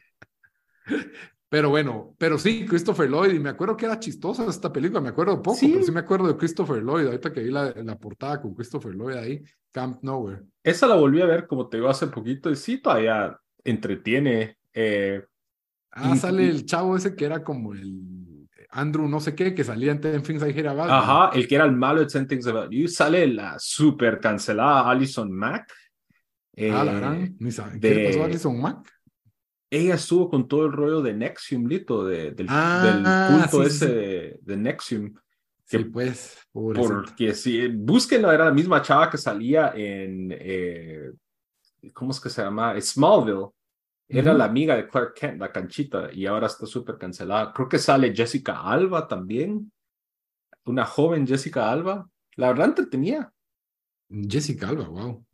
Pero bueno, pero sí, Christopher Lloyd, y me acuerdo que era chistosa esta película, me acuerdo poco, pero sí me acuerdo de Christopher Lloyd, ahorita que vi la, la portada con Christopher Lloyd ahí, Camp Nowhere. Esa la volví a ver, como te digo, hace poquito, y sí, todavía entretiene. Eh, ah, sale el chavo ese que era como el Andrew no sé qué, que salía en Ten Things I Hear About Ajá, el que era el malo de Ten Things About You, sale la super cancelada Alison Mack. ah, la gran, eh, ni sabe. ¿Qué le pasó a Alison Mack? Ella estuvo con todo el rollo de Nexium, Lito, de, del, ah, culto ese De, Nexium. sí, pues, porque si búsquenla, era la misma chava que salía en, eh, ¿cómo es que se llama? Smallville. Era la amiga de Clark Kent, la canchita, y ahora está súper cancelada. Creo que sale Jessica Alba también, una joven Jessica Alba. La verdad entretenía. Jessica Alba, wow.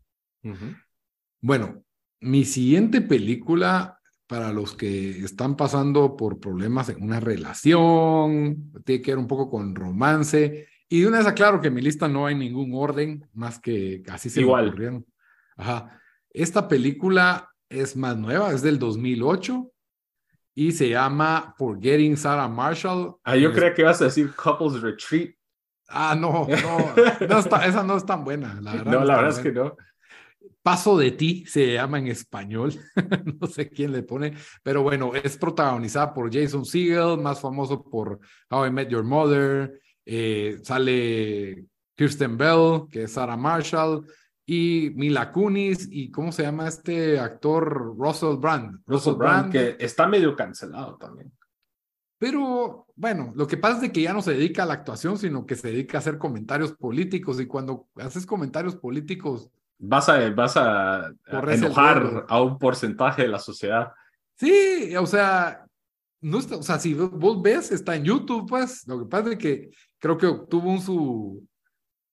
Bueno, mi siguiente película para los que están pasando por problemas en una relación, tiene que ver un poco con romance. Y de una vez aclaro que en mi lista no hay ningún orden, más que así se Igual. me ocurrieron. Ajá. Esta película es más nueva, es del 2008 y se llama Forgetting Sarah Marshall. Ah, yo creía que ibas a decir Couples Retreat. Ah, no, no, no está, esa no es tan buena, la verdad. No, la verdad es que no. Paso de ti se llama en español, no sé quién le pone, pero bueno, es protagonizada por Jason Segel, más famoso por How I Met Your Mother, eh, sale Kirsten Bell, que es Sarah Marshall, y Mila Kunis, y ¿cómo se llama este actor? Russell Brand. Russell, Brand, que está medio cancelado también. Pero bueno, lo que pasa es que ya no se dedica a la actuación, sino que se dedica a hacer comentarios políticos, y cuando haces comentarios políticos vas a, vas a, enojar a un porcentaje de la sociedad. Sí, o sea, no está, o sea, si vos ves, está en YouTube, pues, lo que pasa es que creo que tuvo un su,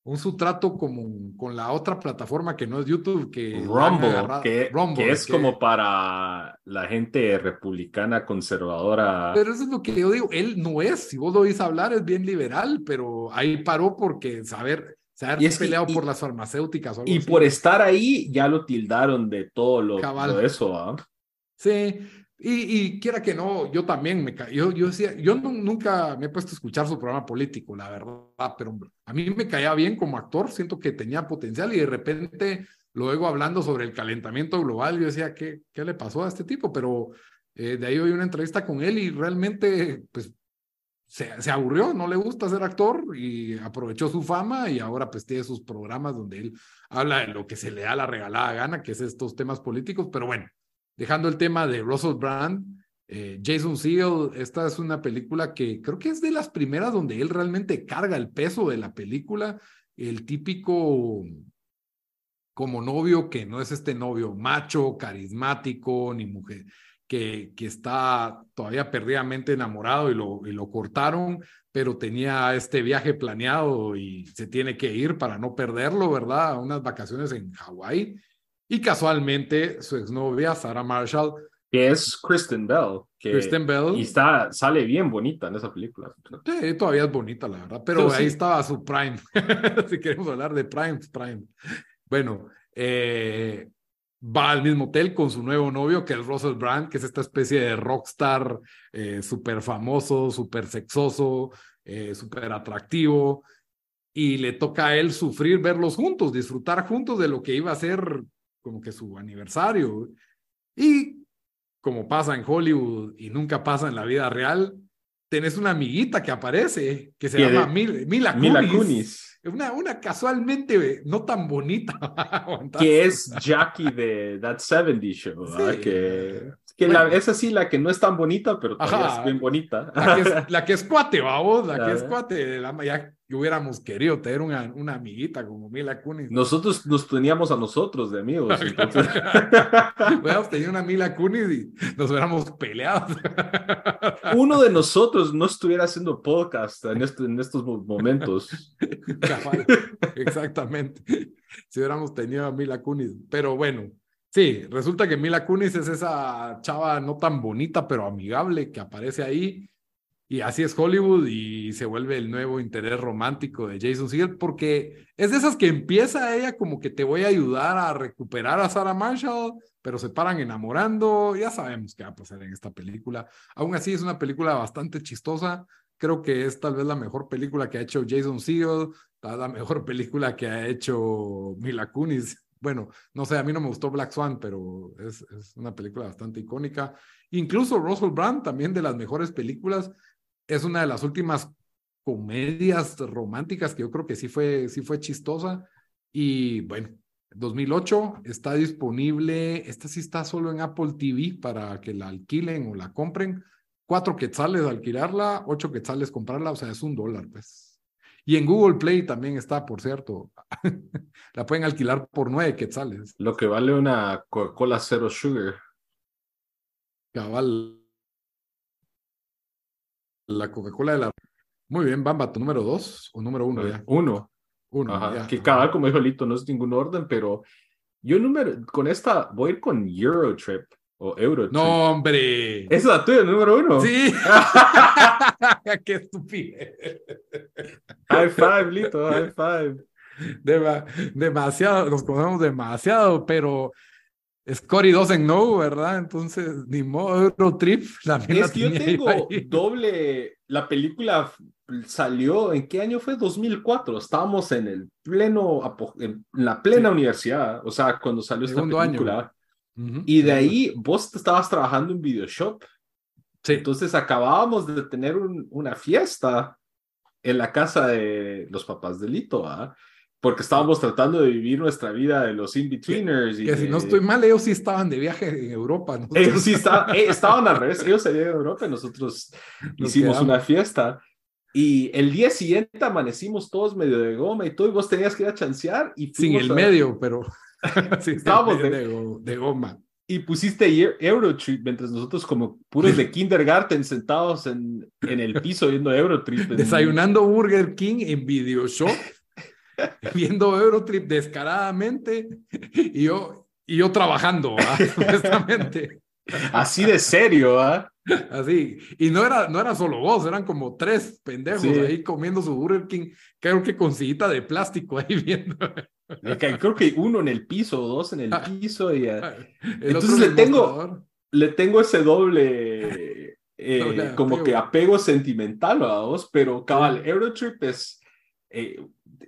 un su trato como con la otra plataforma que no es YouTube, que Rumble, que, que, es como para la gente republicana conservadora. Pero eso es lo que yo digo, él no es, si vos lo oís hablar, es bien liberal, pero ahí paró porque saber, se ha peleado por las farmacéuticas. y por estar ahí ya lo tildaron de todo lo, de eso. ¿ah? Sí, y, y, quiera que no, yo también me yo, yo decía, yo nunca me he puesto a escuchar su programa político, la verdad, pero a mí me caía bien como actor, siento que tenía potencial y de repente luego hablando sobre el calentamiento global, yo decía, ¿qué, qué le pasó a este tipo? Pero eh, de ahí oí una entrevista con él y realmente, pues se, aburrió, no le gusta ser actor y aprovechó su fama y ahora pues tiene sus programas donde él habla de lo que se le da la regalada gana, que es estos temas políticos, pero bueno, dejando el tema de Russell Brand, eh, Jason Segel, esta es una película que creo que es de las primeras donde él realmente carga el peso de la película, el típico como novio que no es este novio macho, carismático, ni mujer, que, que está todavía perdidamente enamorado y lo, y lo cortaron, pero tenía este viaje planeado y se tiene que ir para no perderlo, ¿verdad? A unas vacaciones en Hawái. Y casualmente su exnovia, Sarah Marshall, que es Kristen Bell. Que, Kristen Bell. Y está, sale bien bonita en esa película. Sí, todavía es bonita, la verdad. Pero ahí estaba su prime. si queremos hablar de prime, prime. Bueno, eh, va al mismo hotel con su nuevo novio, que es Russell Brand, que es esta especie de rockstar eh, súper famoso, súper sexoso, eh, súper atractivo, y le toca a él sufrir verlos juntos, disfrutar juntos de lo que iba a ser como que su aniversario. Y como pasa en Hollywood y nunca pasa en la vida real, tenés una amiguita que aparece, que se llama Mila, Mila Kunis una, una casualmente no tan bonita. que es Jackie de That 70 Show, que, que la, es así la que no es tan bonita, pero también es bien bonita. La que es, la que es cuate, vamos, la que es cuate, la, ya que hubiéramos querido tener una, una amiguita como Mila Kunis. Nosotros nos teníamos a nosotros de amigos. Entonces... hubiéramos tenido una Mila Kunis y nos hubiéramos peleado. Uno de nosotros no estuviera haciendo podcast en, este, en estos momentos. Exactamente. Si hubiéramos tenido a Mila Kunis. Pero bueno, Sí, resulta que Mila Kunis es esa chava no tan bonita, pero amigable que aparece ahí. Y así es Hollywood y se vuelve el nuevo interés romántico de Jason Segel porque es de esas que empieza ella como que te voy a ayudar a recuperar a Sarah Marshall, pero se paran enamorando. Ya sabemos qué va a pasar en esta película. Aún así es una película bastante chistosa. Creo que es tal vez la mejor película que ha hecho Jason Segel, la mejor película que ha hecho Mila Kunis bueno, no sé, a mí no me gustó Black Swan, pero es, es una película bastante icónica. Incluso Russell Brand, también de las mejores películas, es una de las últimas comedias románticas que yo creo que sí fue, sí fue chistosa. Y bueno, 2008 está disponible, esta sí está solo en Apple TV para que la alquilen o la compren. Cuatro quetzales alquilarla, ocho quetzales comprarla, o sea, es un dólar, pues. Y en Google Play también está, por cierto. la pueden alquilar por nueve quetzales. Lo que vale una Coca-Cola Zero Sugar. Cabal. La Coca-Cola de la. Muy bien, Bamba, tu número dos o número uno ya. Uno. Uno. Que cada, como dijo Lito, no es ningún orden, pero yo número, con esta voy a ir con Eurotrip o Eurotrip. No, hombre. Esa es la tuya, número uno. Sí. Qué estúpido. High five, Lito, high five. demasiado, nos conocemos demasiado, pero Scotty doesn't know, ¿verdad? Entonces, ni modo, Eurotrip. La es que yo tengo doble. La película salió, ¿en qué año fue? 2004. Estábamos en el pleno, en la plena universidad, o sea, cuando salió esta película. Y de ahí vos estabas trabajando en Videoshop. Sí. Entonces acabábamos de tener una fiesta en la casa de los papás de Lito, ¿ah? porque estábamos tratando de vivir nuestra vida de los in-betweeners. Que, si no estoy mal, ellos sí estaban de viaje en Europa. Ellos sí estaban, eh, estaban al revés, ellos salían de Europa y nosotros hicimos una fiesta. Y el día siguiente amanecimos todos medio de goma y todo, y vos tenías que ir a chancear. Y Sin el medio, pero sí, estábamos de, de, goma. Y pusiste Eurotrip, mientras nosotros como puros de kindergarten sentados en, en el piso viendo Eurotrip. Desayunando Burger King en Videoshop viendo Eurotrip descaradamente y yo, y yo trabajando, supuestamente. Así de serio, ¿ah? Así. Y no era, no era solo vos, eran como tres pendejos ahí comiendo su Burger King, creo que con sillita de plástico ahí viendo. Creo que uno en el piso, dos en el ah. piso. Y, ah, Entonces le tengo, le tengo ese doble, eh, como que apego sentimental a vos, pero cabal, Eurotrip es eh,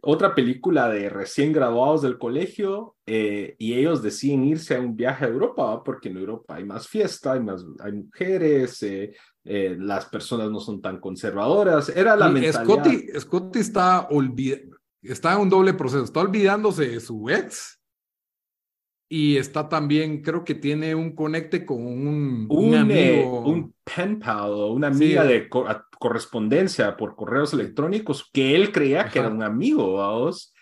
otra película de recién graduados del colegio eh, y ellos deciden irse a un viaje a Europa porque en Europa hay más fiesta, hay más hay mujeres, eh, eh, las personas no son tan conservadoras. Era la mentalidad. Scotty, Scotty está, está en un doble proceso, está olvidándose de su ex y está también, creo que tiene un conecte con un, un, amigo. un pen pal o una amiga de correspondencia por correos electrónicos que él creía que era un amigo, vamos.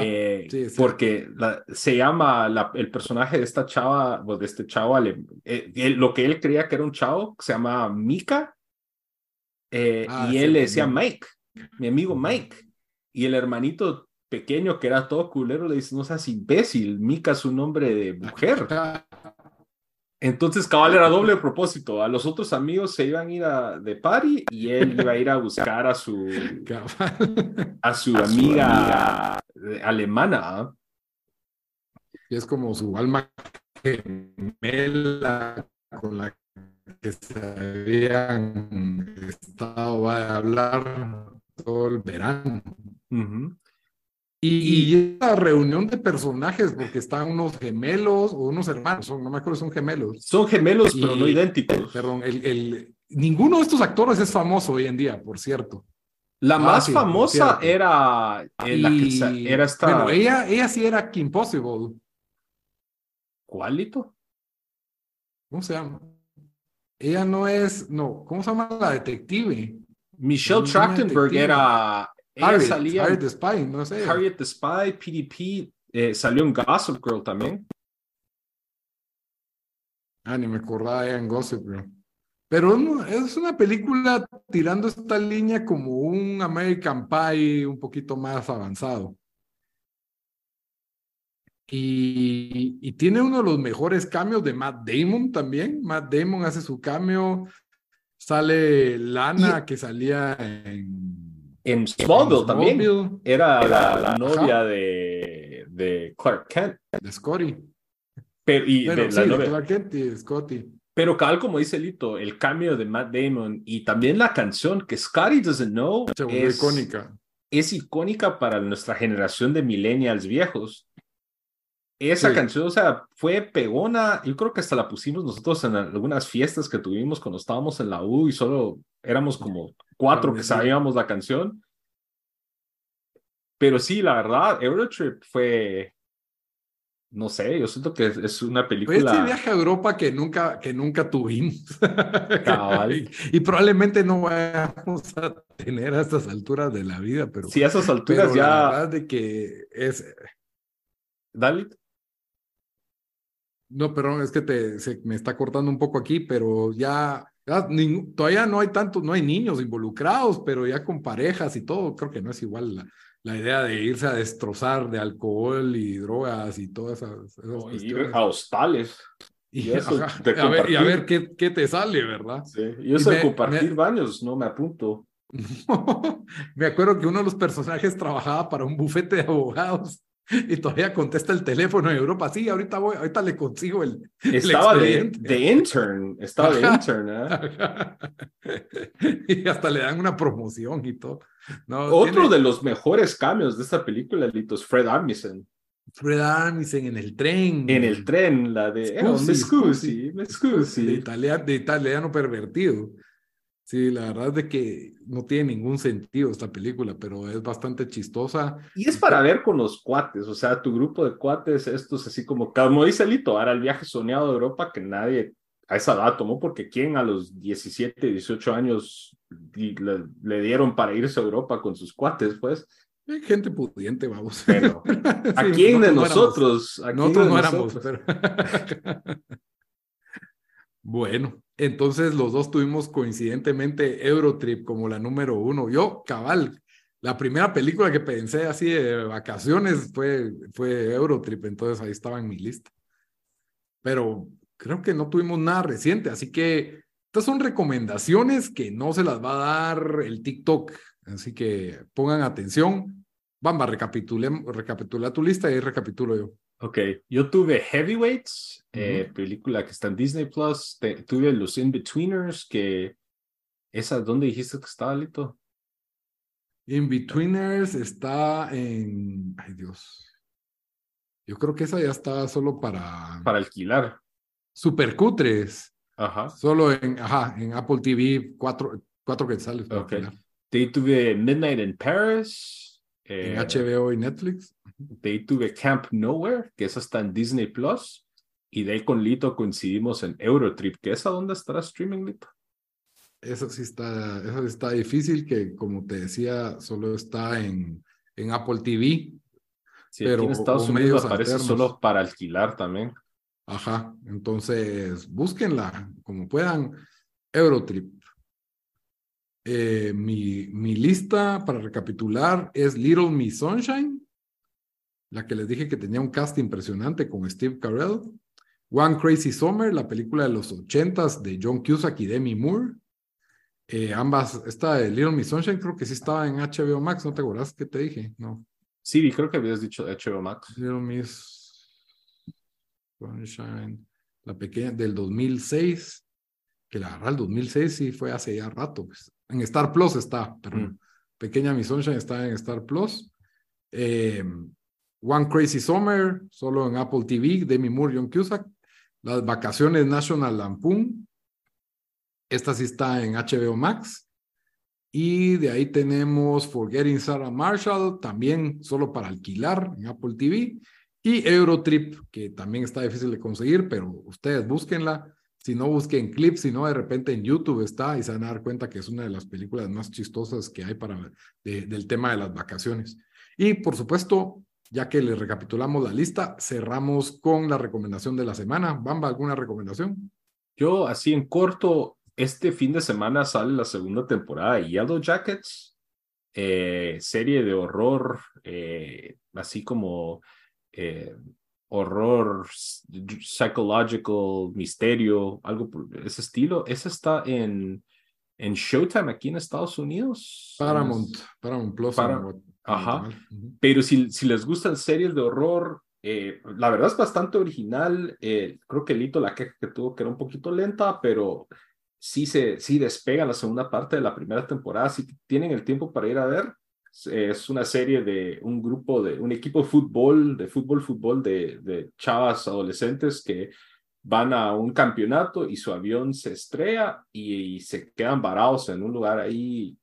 Eh, porque se llama el personaje de esta chava, o de este chavo, eh, lo que él creía que era un chavo, se llama Mika, eh, ah, y él le decía Mike, mi amigo Mike, y el hermanito pequeño que era todo culero le dice, no seas imbécil, Mika es un nombre de mujer. Entonces Cabal era doble propósito. A los otros amigos se iban a ir a, de party y él iba a ir a buscar a su, a su, amiga, alemana. ¿ah? Y es como su alma gemela con la que se habían estado a hablar todo el verano. Y, esa reunión de personajes, porque están unos gemelos o unos hermanos, no me acuerdo, son gemelos. Son gemelos, pero no idénticos. Perdón, el, el, ninguno de estos actores es famoso hoy en día, por cierto. La más famosa era eh, la que era esta. Bueno, ella, ella sí era Kim Possible. ¿Cuálito? ¿Cómo se llama? Ella no es, no, ¿cómo se llama la detective? Michelle Trachtenberg era Harriet, salía, Harriet the Spy, no sé. Harriet the Spy, PDP, eh, salió en Gossip Girl también. Ah, ni me acordaba en Gossip Girl. Pero es una película tirando esta línea como un American Pie un poquito más avanzado. Y, y, tiene uno de los mejores cambios de Matt Damon también. Matt Damon hace su cambio. Sale Lana, que salía en. En Smallville también. Era la, novia de, de, Clark Kent. De Scotty. Pero, y de, la novia. Clark Kent y Scotty. Pero como dice Lito, el cambio de Matt Damon y también la canción que Scotty Doesn't Know es icónica. Es icónica para nuestra generación de millennials viejos. Esa canción, o sea, fue pegona. Yo creo que hasta la pusimos nosotros en algunas fiestas que tuvimos cuando estábamos en la U y solo éramos como cuatro que sabíamos la canción. Pero sí, la verdad, Eurotrip fue, no sé, yo siento que es una película. Este viaje a Europa que nunca, que nunca tuvimos. y, probablemente no vamos a tener a estas alturas de la vida, pero. Sí, a esas alturas ya. La verdad de que es. Dalit. No, perdón, es que te, se, me está cortando un poco aquí, pero ya, todavía no hay tantos, no hay niños involucrados, pero ya con parejas y todo, creo que no es igual la, la idea de irse a destrozar de alcohol y drogas y todas esas, a hostales. Y, a, ver, y a ver qué, qué, te sale, ¿verdad? Sí, yo sé compartir baños, no me apunto. me acuerdo que uno de los personajes trabajaba para un bufete de abogados y todavía contesta el teléfono en Europa. Sí, ahorita voy, ahorita le consigo el. Estaba de, de, intern, estaba de intern, ¿eh? Y hasta le dan una promoción y todo. Otro de los mejores cambios de esta película, Lito, es Fred Armisen. Fred Armisen en el tren. En el tren, la de. Scusi, me scusi, De, italiano, de italiano pervertido. Sí, la verdad es de que no tiene ningún sentido esta película, pero es bastante chistosa. Y es para ver con los cuates, o sea, tu grupo de cuates, estos así como, como dice Lito, ahora el viaje soñado de Europa que nadie a esa edad tomó, porque ¿quién a los 17, 18 años le, dieron para irse a Europa con sus cuates, pues? Hay gente pudiente, vamos. Pero, ¿a quién de nosotros? nosotros no éramos, pero... bueno, entonces los dos tuvimos coincidentemente Eurotrip como la número uno. Yo, cabal, la primera película que pensé así de vacaciones fue, fue Eurotrip, entonces ahí estaba en mi lista. Pero creo que no tuvimos nada reciente, así que estas son recomendaciones que no se las va a dar el TikTok, así que pongan atención. Bamba, recapitula tu lista y recapitulo yo. Ok, yo tuve Heavyweights, eh, película que está en Disney Plus. tuve Los In-Betweeners, que esa, ¿dónde dijiste que estaba, Lito? In-Betweeners está en. Ay, Dios. Yo creo que esa ya está solo para. Para alquilar. Super cutres. Ajá. Solo en, ajá, en Apple TV, cuatro, cuatro quetzales. Ok. De tuve Midnight in Paris. En HBO eh, y Netflix. De ahí tuve Camp Nowhere, que esa está en Disney Plus. Y de ahí con Lito coincidimos en Eurotrip, que esa dónde estará streaming, Lito. Eso sí está, eso está difícil, que como te decía, solo está en, en Apple TV. Sí, pero en Estados Unidos aparece solo para alquilar también. Ajá, entonces búsquenla como puedan. Eurotrip. Eh, mi, mi lista para recapitular es Little Miss Sunshine, la que les dije que tenía un cast impresionante con Steve Carell. One Crazy Summer, la película de los ochentas de John Cusack y Demi Moore. Eh, ambas, esta de Little Miss Sunshine creo que sí estaba en HBO Max, ¿no te acuerdas qué te dije? No. Sí, creo que habías dicho HBO Max. Little Miss Sunshine, la pequeña del 2006, que la verdad el 2006 sí fue hace ya rato. Pues. En Star Plus está, pero mm. Pequeña Miss Sunshine está en Star Plus. Eh, One Crazy Summer, solo en Apple TV, Demi Moore, John Cusack. Las vacaciones National Lampoon. Esta sí está en HBO Max. Y de ahí tenemos Forgetting Sarah Marshall, también solo para alquilar en Apple TV. Y Eurotrip, que también está difícil de conseguir, pero ustedes búsquenla. Si no, busquen clips, si no, de repente en YouTube está y se van a dar cuenta que es una de las películas más chistosas que hay para del tema de las vacaciones. Y por supuesto, ya que le recapitulamos la lista, cerramos con la recomendación de la semana. Bamba, ¿alguna recomendación? Yo, así en corto, este fin de semana sale la segunda temporada de Yellow Jackets, eh, serie de horror, eh, así como eh, horror, psychological, misterio, algo por ese estilo. Esa está en, en Showtime aquí en Estados Unidos. Paramount, Paramount Plus. ajá. Pero si, si les gustan series de horror, eh, la verdad es bastante original. Eh, creo que Lito la queja que tuvo que era un poquito lenta, pero sí se sí despega la segunda parte de la primera temporada. Si tienen el tiempo para ir a ver, es una serie de un grupo de un equipo de fútbol, de fútbol, fútbol de, de chavas adolescentes que van a un campeonato y su avión se estrella y, se quedan varados en un lugar ahí,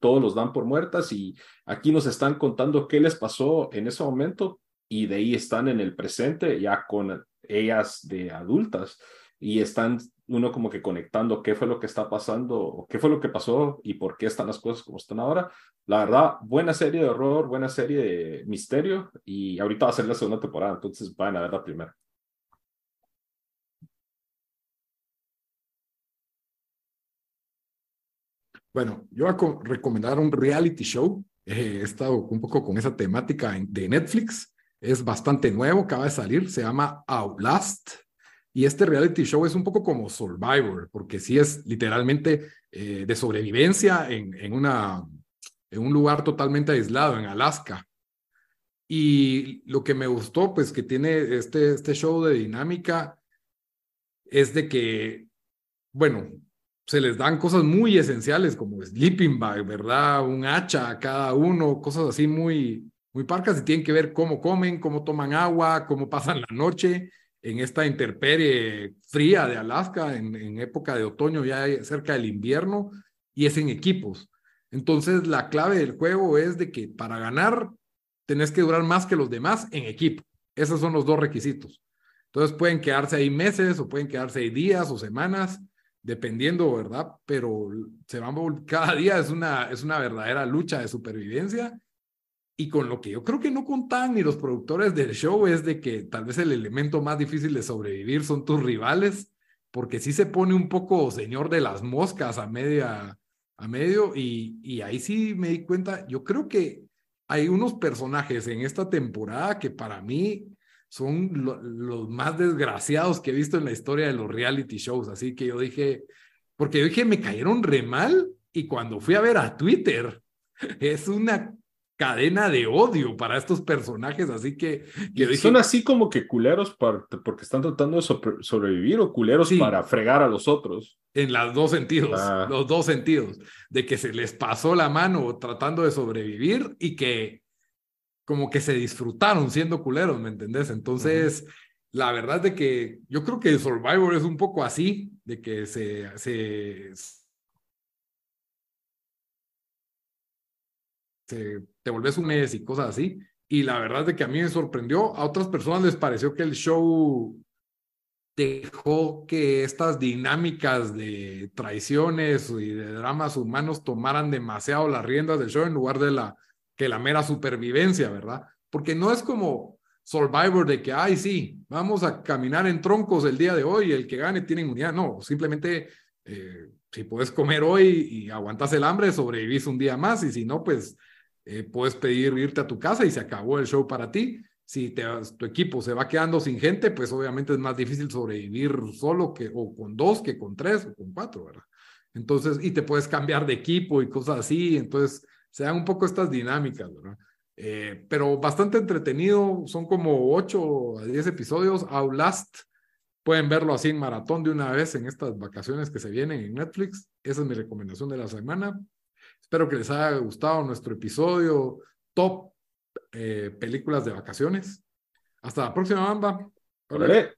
todos los dan por muertas y aquí nos están contando qué les pasó en ese momento y de ahí están en el presente ya con ellas de adultas y están uno como que conectando qué fue lo que está pasando, qué fue lo que pasó y por qué están las cosas como están ahora. La verdad, buena serie de horror, buena serie de misterio y ahorita va a ser la segunda temporada, entonces van a ver la primera. Bueno, yo voy a recomendar un reality show. he estado un poco con esa temática de Netflix. Es bastante nuevo, acaba de salir. Se llama Outlast. Y este reality show es un poco como Survivor, porque sí es literalmente eh, de sobrevivencia en, en, una, en un lugar totalmente aislado, en Alaska. Y lo que me gustó, pues que tiene este, este show de dinámica, es de que, bueno, se les dan cosas muy esenciales como sleeping bag, ¿verdad? Un hacha a cada uno, cosas así muy, muy parcas y tienen que ver cómo comen, cómo toman agua, cómo pasan la noche en esta interperie fría de Alaska, en, época de otoño, ya cerca del invierno, y es en equipos. Entonces, la clave del juego es de que para ganar tenés que durar más que los demás en equipo. Esos son los dos requisitos. Entonces, pueden quedarse ahí meses o pueden quedarse ahí días o semanas, dependiendo, ¿verdad? Pero se van, cada día es una, es una verdadera lucha de supervivencia y con lo que yo creo que no contaban ni los productores del show es de que tal vez el elemento más difícil de sobrevivir son tus rivales, porque sí se pone un poco señor de las moscas a media, a medio, y, y ahí sí me di cuenta, yo creo que hay unos personajes en esta temporada que para mí son los más desgraciados que he visto en la historia de los reality shows, así que yo dije, porque yo dije, me cayeron re mal, y cuando fui a ver a Twitter, es una cadena de odio para estos personajes, así que... ¿Son así como que culeros porque están tratando de sobrevivir o culeros para fregar a los otros? En los dos sentidos, ah. los dos sentidos, de que se les pasó la mano tratando de sobrevivir y que como que se disfrutaron siendo culeros, ¿me entendés? Entonces... La verdad de que yo creo que Survivor es un poco así, de que se, se, te volvés un mes y cosas así. Y la verdad es que a mí me sorprendió, a otras personas les pareció que el show dejó que estas dinámicas de traiciones y de dramas humanos tomaran demasiado las riendas del show en lugar de la que la mera supervivencia, ¿verdad? Porque no es como Survivor de que, ay, sí, vamos a caminar en troncos el día de hoy, el que gane tiene inmunidad. No, simplemente eh, si puedes comer hoy y aguantas el hambre, sobrevivís un día más y si no, pues eh, puedes pedir irte a tu casa y se acabó el show para ti. Si te, tu equipo se va quedando sin gente, pues obviamente es más difícil sobrevivir solo que, o con dos que con tres o con cuatro, ¿verdad? Entonces, y te puedes cambiar de equipo y cosas así, entonces se dan un poco estas dinámicas, ¿verdad? Eh, pero bastante entretenido, son como ocho a diez episodios. Outlast, pueden verlo así en maratón de una vez en estas vacaciones que se vienen en Netflix. Esa es mi recomendación de la semana. Espero que les haya gustado nuestro episodio top eh, películas de vacaciones. Hasta la próxima, bamba. Hola.